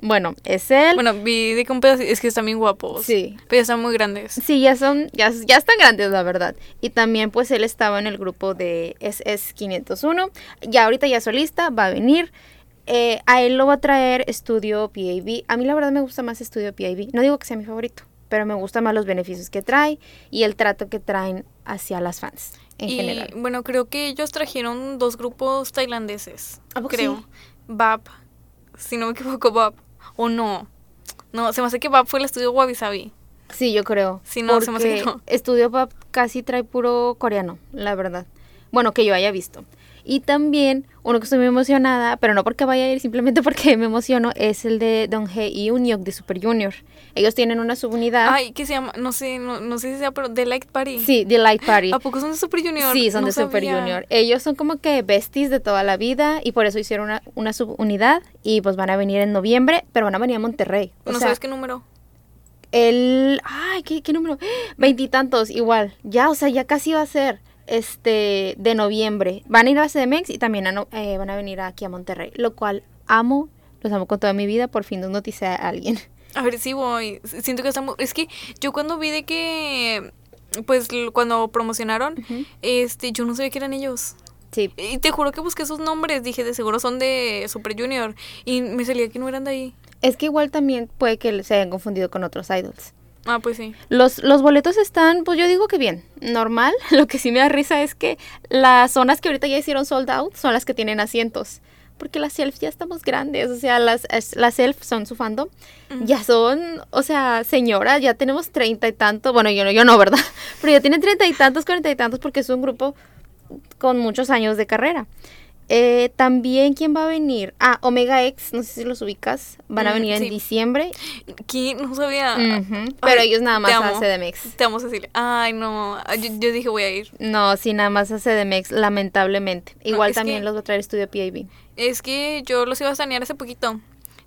Bueno, es él. Bueno, vi de que un pedacito. Es que están bien guapos. Sí. Pero ya están muy grandes. Sí, ya son, ya, ya están grandes, la verdad. Y también, pues, él estaba en el grupo de SS501. Ya ahorita ya solista, va a venir. Eh, a él lo va a traer Estudio PAB. A mí, la verdad, me gusta más Estudio PAB. No digo que sea mi favorito, pero me gustan más los beneficios que trae y el trato que traen hacia las fans en y general. bueno, creo que ellos trajeron dos grupos tailandeses. ¿A poco creo. sí? BAP. Si no me equivoco, BAP. O no. No, se me hace que BAP fue el estudio Wabi Sabi. Sí, yo creo. Sí, no, se me hace que no. Estudio Pop casi trae puro coreano, la verdad. Bueno, que yo haya visto. Y también, uno que estoy muy emocionada, pero no porque vaya a ir, simplemente porque me emociono, es el de Donghae y Unyok de Super Junior. Ellos tienen una subunidad. Ay, ¿qué se llama? No sé, no, no sé si sea, pero The Light Party. Sí, The Light Party. ¿A poco son de Super Junior? Sí, son No de Super. Junior. Ellos son como que besties de toda la vida y por eso hicieron una, una subunidad y pues van a venir en noviembre, pero van a venir a Monterrey. O ¿No sea, sabes qué número? el. Ay, ¿qué, qué número? Veintitantos, igual. Ya, o sea, ya casi va a ser. Este, de noviembre. Van a ir a CDMX y también a eh, van a venir aquí a Monterrey. Lo cual amo, los amo con toda mi vida. Por fin nos noticia a alguien. A ver, sí voy. Siento que está muy... Es que yo cuando vi de que... Pues cuando promocionaron, este, yo no sabía que eran ellos. Sí. Y te juro que busqué sus nombres. Dije, de seguro son de Super Junior. Y me salía que no eran de ahí. Es que igual también puede que se hayan confundido con otros idols. Ah, pues sí. Los, los boletos están, pues yo digo que bien, normal. Lo que sí me da risa es que las zonas que ahorita ya hicieron sold out son las que tienen asientos. Porque las self ya estamos grandes, o sea, las, las self son su fandom. Ya son, o sea, señoras, ya tenemos treinta y tantos, bueno, yo no, yo no, ¿verdad? Pero ya tienen treinta y tantos, cuarenta y tantos porque es un grupo con muchos años de carrera. Eh, también, ¿quién va a venir? Ah, Omega X, no sé si los ubicas, van a Mm, venir en diciembre. ¿Quién? No sabía. Pero Ay, ellos nada más a. CDMX. Te amo, Cecilia. Ay, no. Yo, yo dije voy a ir. No, sí, nada más a CDMX, lamentablemente. Igual también que- los va a traer Estudio PIB. Es que yo los iba a sanear hace poquito.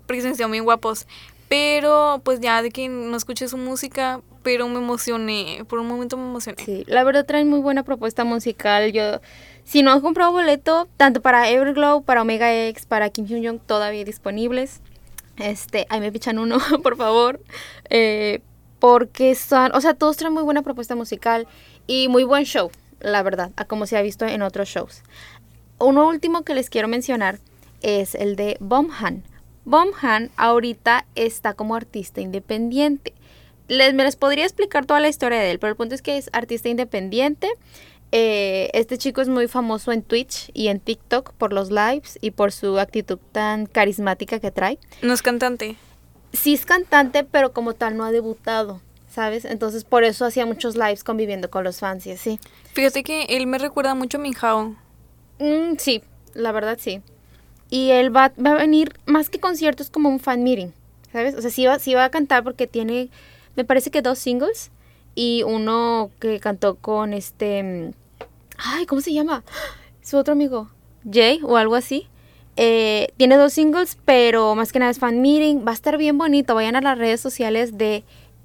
Porque se me hicieron bien guapos. Pero, pues ya de que no escuché su música, pero me emocioné. Por un momento me emocioné. Sí, la verdad traen muy buena propuesta musical. Yo, si no han comprado boleto, tanto para Everglow, para Omega X, para Kim Hyun Jong, todavía disponibles. Este, ahí me pichan uno, por favor. Eh, porque son, o sea, todos traen muy buena propuesta musical y muy buen show, la verdad, a como se ha visto en otros shows. Uno último que les quiero mencionar es el de Bomhan. Bomhan ahorita está como artista independiente. Les, me les podría explicar toda la historia de él, pero el punto es que es artista independiente. Eh, este chico es muy famoso en Twitch y en TikTok por los lives y por su actitud tan carismática que trae. No es cantante. sí es cantante, pero como tal no ha debutado, ¿sabes? Entonces por eso hacía muchos lives conviviendo con los fans y así. Fíjate que él me recuerda mucho a Minhao. Mm, sí, la verdad sí. Y él va, va a venir, más que conciertos, como un fan meeting, ¿sabes? O sea, sí va, sí va a cantar porque tiene, me parece que dos singles y uno que cantó con este, ay, ¿cómo se llama? Su otro amigo, Jay o algo así. Eh, tiene dos singles, pero más que nada es fan meeting. Va a estar bien bonito. Vayan a las redes sociales de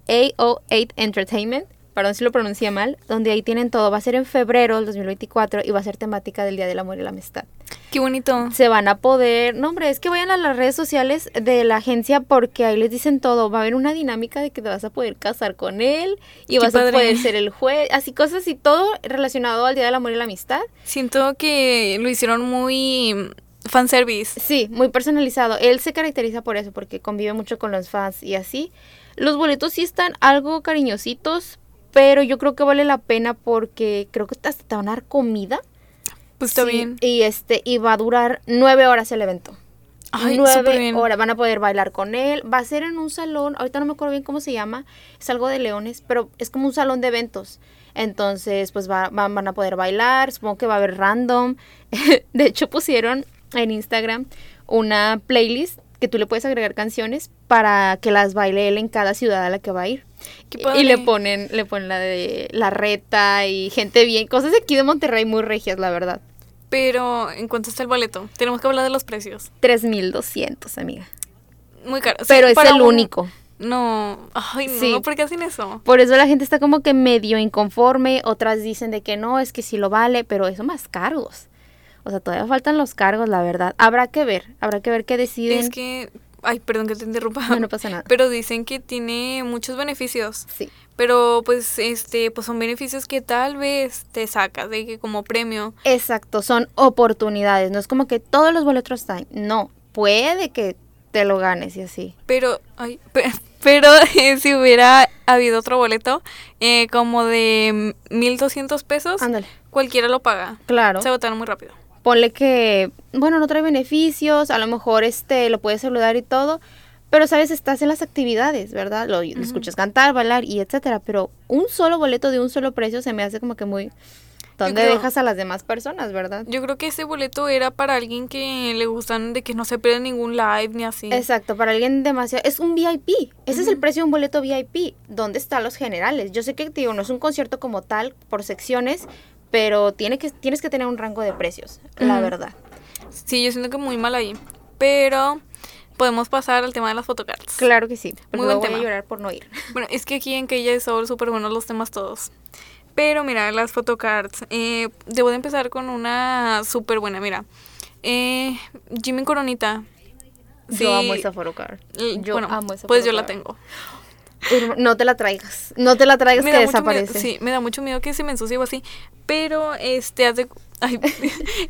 AO8 Entertainment. Perdón si lo pronuncia mal. Donde ahí tienen todo. Va a ser en febrero del 2024 y va a ser temática del Día del Amor y la Amistad. Qué bonito. Se van a poder. No, hombre, es que vayan a las redes sociales de la agencia porque ahí les dicen todo. Va a haber una dinámica de que te vas a poder casar con él y Qué vas padre. a poder ser el juez. Así cosas y todo relacionado al Día del Amor y la Amistad. Siento que lo hicieron muy fanservice. Sí, muy personalizado. Él se caracteriza por eso, porque convive mucho con los fans y así. Los boletos sí están algo cariñositos, pero yo creo que vale la pena porque creo que hasta te van a dar comida. Pues está Sí, bien. Y este, y va a durar nueve horas el evento. Ay, nueve bien. horas. Van a poder bailar con él. Va a ser en un salón. Ahorita no me acuerdo bien cómo se llama. Es algo de leones, pero es como un salón de eventos. Entonces, pues va- van, van a poder bailar. Supongo que va a haber random. de hecho, pusieron en Instagram una playlist que tú le puedes agregar canciones para que las baile él en cada ciudad a la que va a ir. Y- le ponen, le ponen la de la reta y gente bien, cosas de aquí de Monterrey muy regias, la verdad. Pero, ¿en cuánto está el boleto? Tenemos que hablar de los precios. 3200, amiga. Muy caro. Pero es el un- único. No, ay, no, Sí. ¿por qué hacen eso? Por eso la gente está como que medio inconforme, otras dicen de que no, es que sí lo vale, pero eso más cargos. O sea, todavía faltan los cargos, la verdad. Habrá que ver, habrá que ver qué deciden. Es que, ay, perdón que te interrumpa. No, no pasa nada. Pero dicen que tiene muchos beneficios. Sí. Pero pues este, pues son beneficios que tal vez te sacas de que como premio. Exacto, son oportunidades, no es como que todos los boletos están, no, puede que te lo ganes y así. Pero, ay, pe- pero eh, si hubiera habido otro boleto eh, como de 1200 pesos, Ándale. cualquiera lo paga. Claro. Se agotaron muy rápido. Ponle que, bueno, no trae beneficios, a lo mejor este lo puedes saludar y todo, pero sabes, estás en las actividades, ¿verdad? Lo, lo escuchas cantar, bailar y etcétera, pero un solo boleto de un solo precio se me hace como que muy ¿Dónde creo- dejas a las demás personas, verdad? Yo creo que ese boleto era para alguien que le gustan de que no se pierda ningún live ni así. Exacto, para alguien demasiado... Es un VIP. Ese es el precio de un boleto VIP. ¿Dónde están los generales? Yo sé que, digo, no es un concierto como tal, por secciones, pero tiene que, tienes que tener un rango de precios, la verdad. Sí, yo siento que muy mal ahí. Pero podemos pasar al tema de las photocards. Claro que sí. Muy buen voy a tema. llorar por no ir. Bueno, es que aquí en Keya son súper buenos los temas todos. Pero mira, las photocards. Eh, debo de empezar con una súper buena, mira. Eh, Jimmy Coronita. Sí, Yo amo esa photocard. Yo bueno, amo esa Pues yo la tengo. No te la traigas. No te la traigas Me que miedo- desaparece. sí, me da mucho miedo que se me ensucie o así. Pero, este, haz de, ay,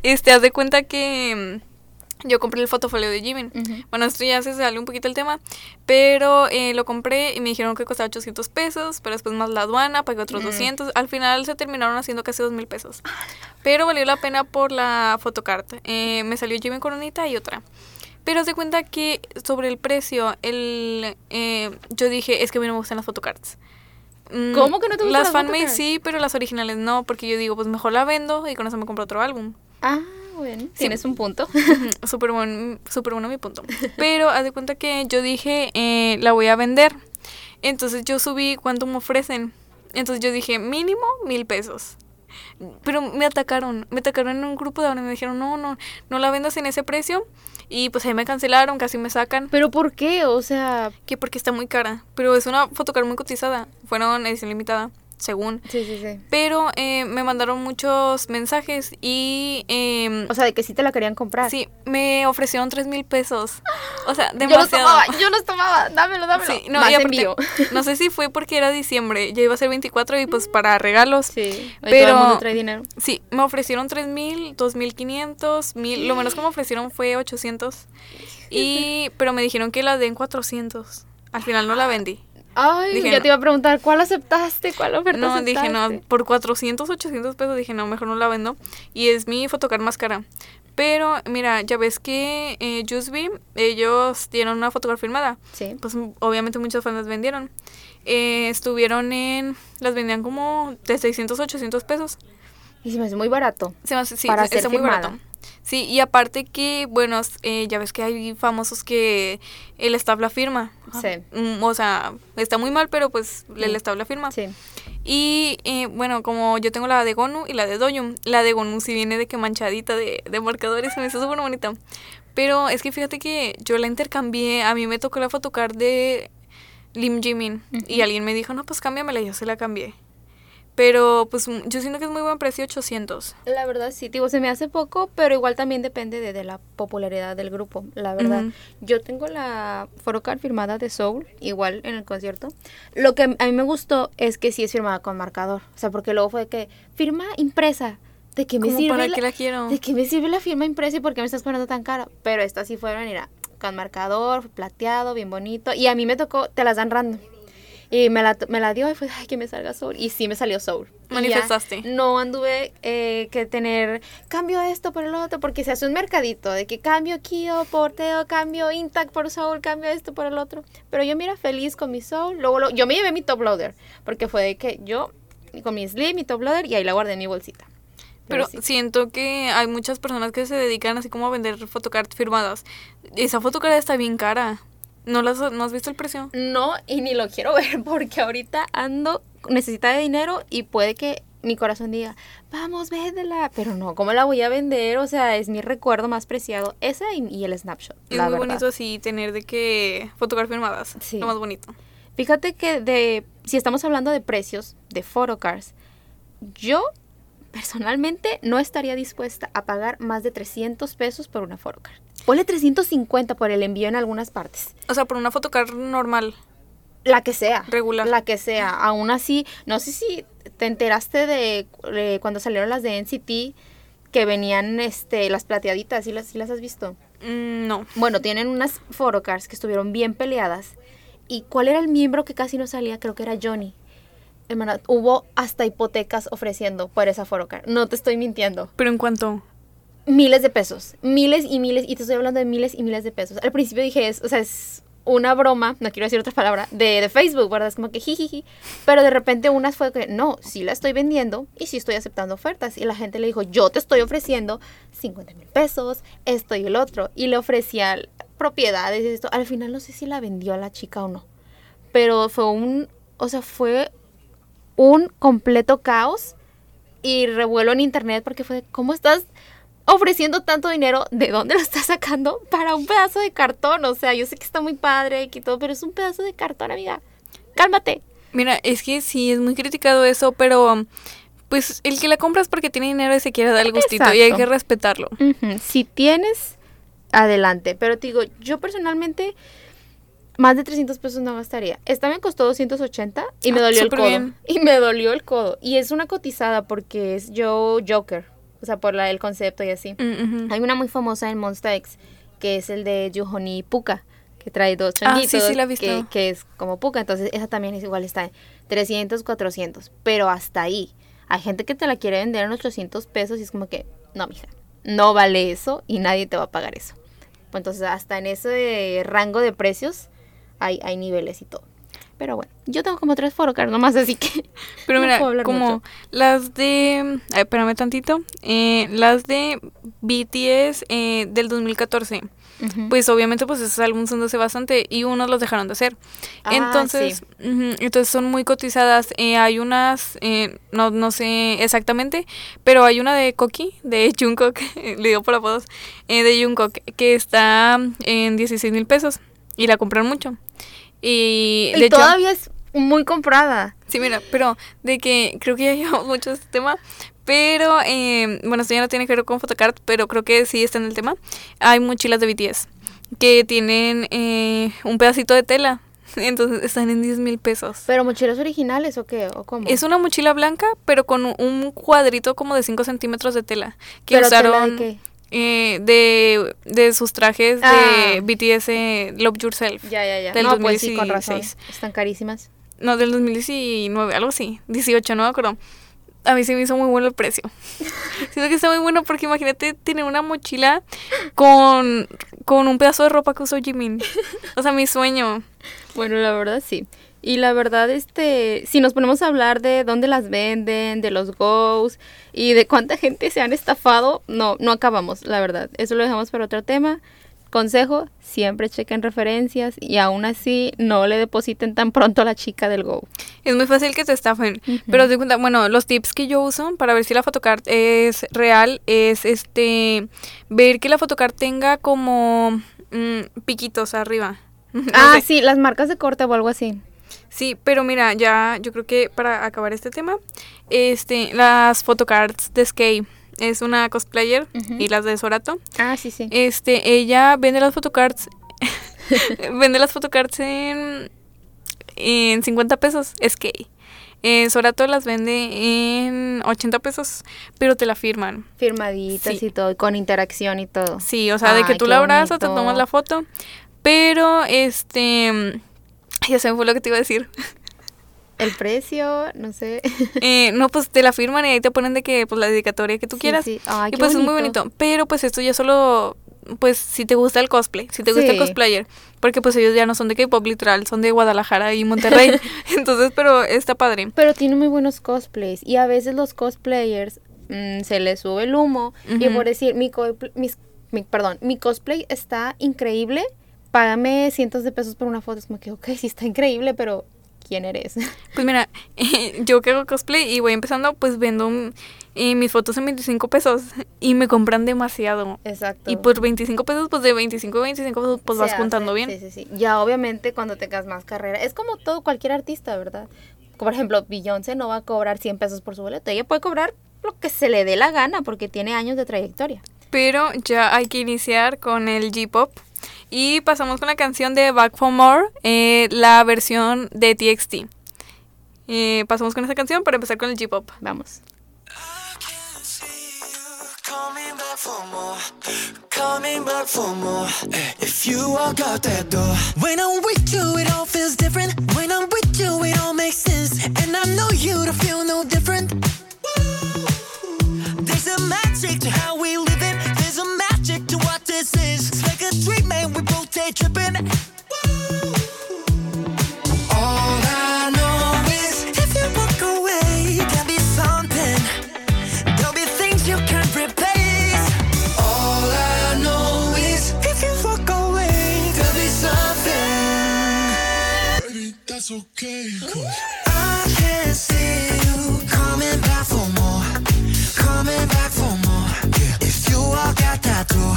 este, haz de cuenta que mm, yo compré el fotofolio de Jimin. Bueno, esto ya se sale un poquito el tema, pero eh, lo compré y me dijeron que costaba 800 pesos, pero después más la aduana, pagué otros 200. Al final se terminaron haciendo casi 2 mil pesos. Pero valió la pena por la fotocarta. Eh, me salió Jimin Coronita y otra. Pero haz de cuenta que sobre el precio, el, eh, yo dije, es que a mí no me gustan las photocards. Mm, ¿Cómo que no te gustan Las las sí, pero las originales no, porque yo digo, pues mejor la vendo y con eso me compro otro álbum. Ah, bueno. Tienes un punto. Súper buen, súper bueno mi punto. Pero haz de cuenta que yo dije, eh, la voy a vender. Entonces yo subí cuánto me ofrecen. Entonces yo dije, mínimo mil pesos. Pero me atacaron, me atacaron en un grupo de ahora y me dijeron, no, no, no la vendas en ese precio. Y pues ahí me cancelaron, casi me sacan. ¿Pero por qué? O sea... Que porque está muy cara. Pero es una photocard muy cotizada. Fueron edición limitada, según. Sí, sí, sí. Pero eh, me mandaron muchos mensajes y... em, O sea, de que sí te la querían comprar. Sí, me ofrecieron tres mil pesos. O sea, Yo los demasiado. tomaba, yo los tomaba. Dámelo, dámelo. Sí, no, Más y aparte, envío. no sé si fue porque era diciembre, ya iba a ser 24 y pues para regalos. Sí, hoy pero todo el mundo trae dinero. sí, me ofrecieron tres mil, dos mil quinientos, mil, lo menos que me ofrecieron fue 800. Y, pero me dijeron que la den 400. Al final no la vendí. Ay, Dije, ya no. te iba a preguntar, ¿cuál aceptaste? ¿Cuál oferta No, aceptaste? dije no, por 400, 800 pesos dije no, mejor no la vendo. Y es mi photocard más cara. Pero mira, ya ves que eh, Jusby, ellos dieron una fotografía firmada. Sí. Pues obviamente muchas fans las vendieron. Eh, estuvieron en... Las vendían como de 600 a 800 pesos. Y se me hace muy barato. Se me hace- sí, Para está ser muy firmada. barato. Sí, y aparte que, bueno, eh, ya ves que hay famosos que el staff la firma. Sí. Mm, O sea, está muy mal, pero pues el Mm. staff la firma. Sí. Y eh, bueno, como yo tengo la de Gonu y la de Doyum, la de Gonu sí viene de que manchadita de, de marcadores, se me hizo súper bonita. Pero es que fíjate que yo la intercambié, a mí me tocó la photocard de Lim Jimin y alguien me dijo, no, pues cámbiamela, y yo se la cambié. Pero pues mm, yo siento que es muy buen precio, 800. La verdad sí, digo, se me hace poco, pero igual también depende de, de la popularidad del grupo, la verdad. Yo tengo la photocard firmada de Soul, igual en el concierto. Lo que a mí me gustó es que sí es firmada con marcador, o sea, porque luego fue que firma impresa. ¿De qué me ¿Cómo sirve para la, qué la quiero? ¿De qué me sirve la firma impresa y por qué me estás cobrando tan cara? Pero esta sí fueron, mira, con marcador, plateado, bien bonito. Y a mí me tocó, te las dan random. Y me la, me la dio y fue, ay, que me salga Soul. Y sí me salió Soul. Manifestaste. no anduve eh, que tener cambio esto por el otro, porque se hace un mercadito de que cambio Kio por Teo, cambio Intact por Soul, cambio esto por el otro. Pero yo, mira, feliz con mi Soul. Luego, yo me llevé mi top loader, porque fue de que yo con mi Slim, mi top loader, y ahí la guardé en mi bolsita. Pero sí. siento que hay muchas personas que se dedican así como a vender photocards firmadas. Esa photocard está bien cara. ¿No, las, ¿No has visto el precio? No, y ni lo quiero ver porque ahorita ando necesita de dinero y puede que mi corazón diga, vamos, véndela. Pero no, ¿cómo la voy a vender? O sea, es mi recuerdo más preciado. Esa y, y el snapshot. Es la muy verdad. bonito así tener de que photocard firmadas. Sí. Lo más bonito. Fíjate que de si estamos hablando de precios de photocars, yo personalmente no estaría dispuesta a pagar más de 300 pesos por una photocard. Ponle 350 por el envío en algunas partes. O sea, por una photocard normal. La que sea. Regular. La que sea. Aún así, no sé si te enteraste de, de cuando salieron las de NCT que venían este las plateaditas, ¿sí las, sí las has visto? Mm, no. Bueno, tienen unas photocards que estuvieron bien peleadas. ¿Y cuál era el miembro que casi no salía? Creo que era Johnny. Hubo hasta hipotecas ofreciendo por esa photocard. No te estoy mintiendo. Pero en cuanto... Miles de pesos. Miles y miles. Y te estoy hablando de miles y miles de pesos. Al principio dije, es, o sea, es una broma, no quiero decir otra palabra, de, de Facebook, ¿verdad? Es como que jijiji. Pero de repente unas fue que, no, sí la estoy vendiendo y sí estoy aceptando ofertas. Y la gente le dijo, yo te estoy ofreciendo 50 mil pesos, esto y el otro. Y le ofrecía propiedades y esto. Al final no sé si la vendió a la chica o no. Pero fue un, o sea, fue un completo caos y revuelo en internet porque fue, ¿cómo estás ofreciendo tanto dinero? ¿De dónde lo estás sacando para un pedazo de cartón? O sea, yo sé que está muy padre y todo, pero es un pedazo de cartón, amiga. Cálmate. Mira, es que sí, es muy criticado eso, pero... Pues el que la compra es porque tiene dinero y se quiere dar el gustito y hay que respetarlo. Si tienes, adelante. Pero te digo, yo personalmente más de 300 pesos no gastaría. Esta me costó 280 y me Ah, dolió el codo. bien. Y me dolió el codo. Y es una cotizada porque es yo Joker. O sea, por la, el concepto y así. Mm, ujú. Hay una muy famosa en Monster X, que es el de Yuhoni Puka, que trae dos Ah, sí, sí la he visto. que, que es como Puka. Entonces, esa también es igual, está en 300, 400. Pero hasta ahí. Hay gente que te la quiere vender en 800 pesos y es como que, no, mija, no vale eso y nadie te va a pagar eso. Entonces, hasta en ese rango de precios hay, hay niveles y todo. Pero bueno, yo tengo como tres photocards nomás, así que Pero no mira, puedo hablar como mucho. las de... ay, espérame tantito. eh, las de BTS eh, del 2014. Ujú. Pues obviamente pues esos álbumes son de hace bastante y unos los dejaron de hacer. Ah, entonces, ujú, entonces son muy cotizadas. Eh, hay unas, eh, no, no sé exactamente, pero hay una de Koki, de Jungkook, le digo por apodos, eh, de Jungkook, que está en 16 mil pesos y la compraron mucho. Y, Y de hecho, todavía es muy comprada. Sí, mira, pero de que creo que ya llevamos mucho este tema. Pero, eh, bueno, esto ya no tiene que ver con photocard, pero creo que sí está en el tema. Hay mochilas de BTS que tienen eh, un pedacito de tela. Entonces están en 10 mil pesos. ¿Pero mochilas originales o qué? ¿O cómo? Es una mochila blanca, pero con un- cuadrito como de 5 centímetros de tela. Que ¿Pero tela de usaron qué? Eh, de, de sus trajes Ah. de BTS eh, Love Yourself. Ya, ya, ya. Del no, pues sí, con 2016. razón. Están carísimas. No, del 2019, algo así. 18, no me acuerdo. a mí se me hizo muy bueno el precio. Siento que está muy bueno porque imagínate tener una mochila con, con un pedazo de ropa que usó Jimin. O sea, mi sueño. Bueno, la verdad sí. Y la verdad, este, si nos ponemos a hablar de dónde las venden, de los goes y de cuánta gente se han estafado, no, no acabamos, la verdad. Eso lo dejamos para otro tema. Consejo, siempre chequen referencias y aún así no le depositen tan pronto a la chica del Go. Es muy fácil que te estafen. Pero de cuenta, bueno, los tips que yo uso para ver si la photocard es real es este ver que la photocard tenga como mm, piquitos arriba. No ah, sé. sí, las marcas de corte o algo así. Sí, pero mira, ya yo creo que para acabar este tema, este, las photocards de Skate es una cosplayer y las de Sorato. Ah, sí, sí. Este, ella vende las photocards vende las photocards en en 50 pesos, Skate. Eh, Sorato las vende en 80 pesos, pero te la firman. Firmaditas Sí. y todo, con interacción y todo. Sí, o sea, de que tú la abrazas, te tomas la foto, pero este ya se me fue lo que te iba a decir. El precio, no sé. Eh, no, pues te la firman y ahí te ponen de que pues la dedicatoria que tú Sí, quieras. sí. Ay, y pues es muy bonito. Pero pues esto ya solo, pues si te gusta el cosplay, si te gusta el Sí. cosplayer. Porque pues ellos ya no son de K-pop literal, son de Guadalajara y Monterrey. Entonces, pero está padre. Pero tiene muy buenos cosplays. Y a veces los cosplayers mm, se les sube el humo. Y por decir, mi, mis- mi- perdón, mi cosplay está increíble. Págame cientos de pesos por una foto. Es como que, ok, sí está increíble, pero ¿quién eres? Pues mira, yo que hago cosplay y voy empezando, pues vendo mm, eh, mis fotos en 25 pesos y me compran demasiado. Exacto. Y por 25 pesos, pues de 25 a 25 pesos, pues Se vas hace, juntando bien. Sí, sí, sí. Ya obviamente cuando tengas más carrera. Es como todo cualquier artista, ¿verdad? Por ejemplo, Beyoncé no va a cobrar 100 pesos por su boleto. Ella puede cobrar lo que se le dé la gana porque tiene años de trayectoria. Pero ya hay que iniciar con el J-Pop. Y pasamos con la canción de Back for More, eh, la versión de TXT. Eh, pasamos con esa canción para empezar con el J-Pop. Vamos. Coming back for more, coming back for more. Eh, If you walk out that door, when I'm with you, it all feels different. When I'm with you, it all makes sense. And I know you to feel no different. There's a magic to how we live is. It's like a dream, man. we both take tripping. All I know is if you walk away, there'll be something. There'll be things you can't replace. All I know is if you walk away, there'll be something. Baby, that's okay. I can see you coming back for more, coming back for more. Yeah. If you walk out that door,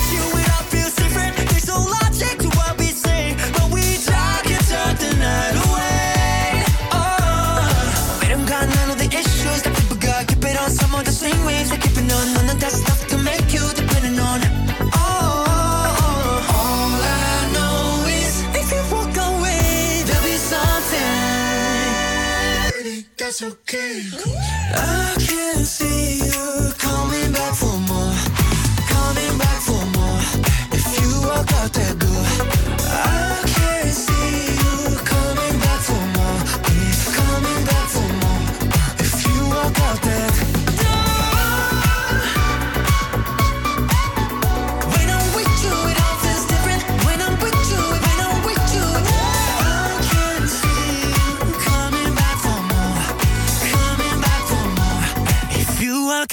okay.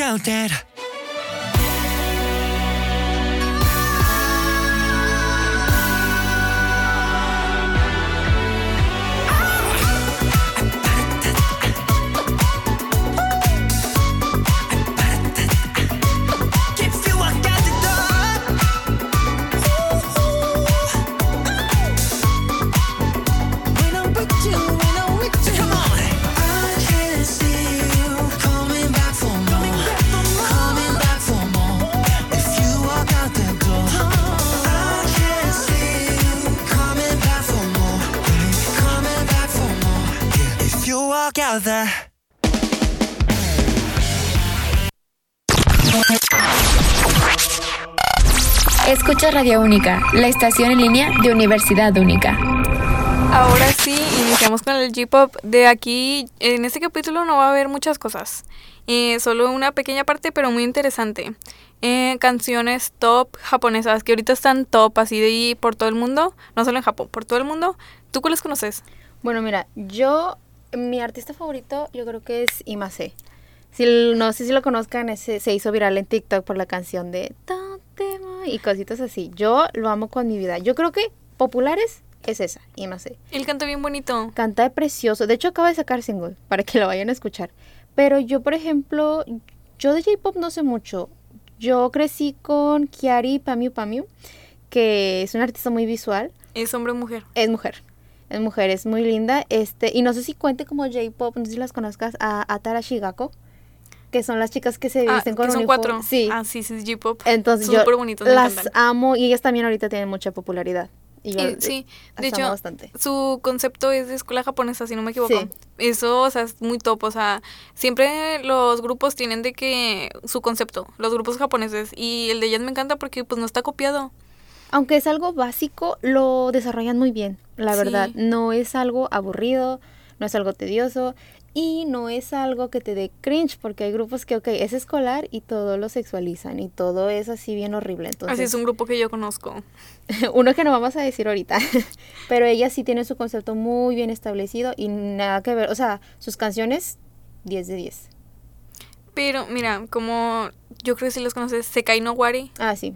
Out that. Radio Única, la estación en línea de Universidad Única. Ahora sí, iniciamos con el J-Pop. De aquí, en este capítulo no va a haber muchas cosas. Eh, solo una pequeña parte, pero muy interesante. Eh, canciones top japonesas que ahorita están top así de ahí por todo el mundo. No solo en Japón, por todo el mundo. ¿Tú cuáles conoces? Bueno, mira, yo, mi artista favorito yo creo que es Imase. Si, no sé si lo conozcan, ese, se hizo viral en TikTok por la canción de y cositas así. Yo lo amo con mi vida. Yo creo que populares es esa, Imase. Él canta bien bonito. Canta de precioso. De hecho, acaba de sacar single para que lo vayan a escuchar. Pero yo, por ejemplo, yo de J-pop no sé mucho. Yo crecí con Kiari Pamiu Pamiu, que es una artista muy visual. Es hombre o mujer. Es mujer. Es mujer, es muy linda. Este, y no sé si cuente como J-pop, no sé si las conozcas, a Atara Shigako, que son las chicas que se Ah, visten con que son uniforme. cuatro. Sí. Ah, sí, sí, es J-Pop. Entonces Son yo súper bonitos, me las encantan. amo y ellas también ahorita tienen mucha popularidad. Y yo Eh, sí, de hecho, bastante. su concepto es de escuela japonesa, si no me equivoco. Sí. Eso, o sea, es muy top. O sea, siempre los grupos tienen de que su concepto, los grupos japoneses. Y el de ellas me encanta porque, pues, no está copiado. Aunque es algo básico, lo desarrollan muy bien, la Sí. verdad. No es algo aburrido, no es algo tedioso y no es algo que te dé cringe, porque hay grupos que, ok, es escolar y todo lo sexualizan y todo es así bien horrible. Entonces, Así es un grupo que yo conozco. uno que no vamos a decir ahorita, pero ella sí tiene su concepto muy bien establecido y nada que ver, o sea, sus canciones 10 de 10. Pero, mira, como yo creo que si los conoces, Sekai no Wari. Ah, sí.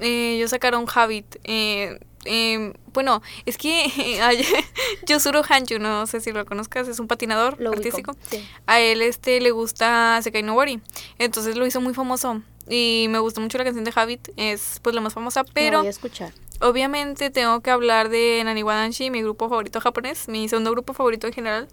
Eh, ellos sacaron Habit. Eh, eh, bueno, es que ay, Yosuro Hanju, no sé si lo conozcas, es un patinador Lo artístico. sí. A él este le gusta Sekai no Wari. Entonces lo hizo muy famoso. Y me gustó mucho la canción de Habit, es pues la más famosa, pero voy a escuchar. obviamente tengo que hablar de Naniwa Danshi, mi grupo favorito japonés, mi segundo grupo favorito en general.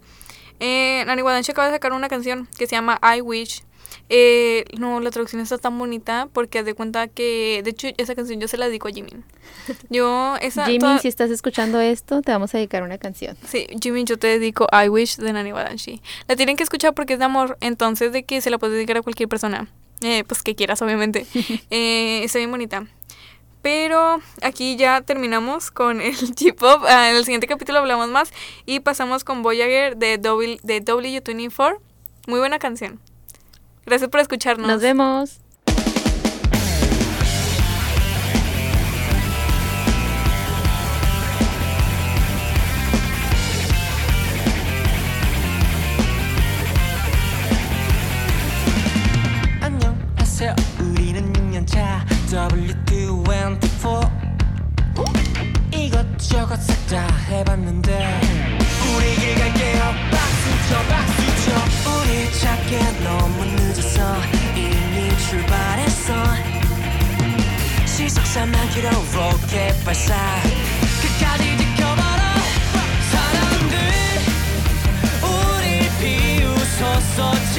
Eh, Naniwa Danshi acaba de sacar una canción que se llama I Wish. Eh, no, la traducción está tan bonita porque haz de cuenta que, de hecho, esa canción yo se la dedico a Jimin. Yo, esa... Toda- si estás escuchando esto, te vamos a dedicar una canción. Sí, Jimin, yo te dedico I Wish de Nani Wadanshi. La tienen que escuchar porque es de amor, entonces de que se la puedes dedicar a cualquier persona. Eh, pues que quieras, obviamente. Eh, está bien bonita. Pero aquí ya terminamos con el J-Pop. Ah, en el siguiente capítulo hablamos más. Y pasamos con Voyager de, w, de W24. Muy buena canción. Gracias por escucharnos. Nos vemos. 안녕하세요 우리는 6년차 W224 이것저것 싹 다 해봤는데 우리 길 갈게요 박수 쳐 박수 쳐 너무 늦었어 이미 출발했어. 시속사만 키로 로켓 발사. 끝까지 지켜봐라. 사람들 우리 비웃었었지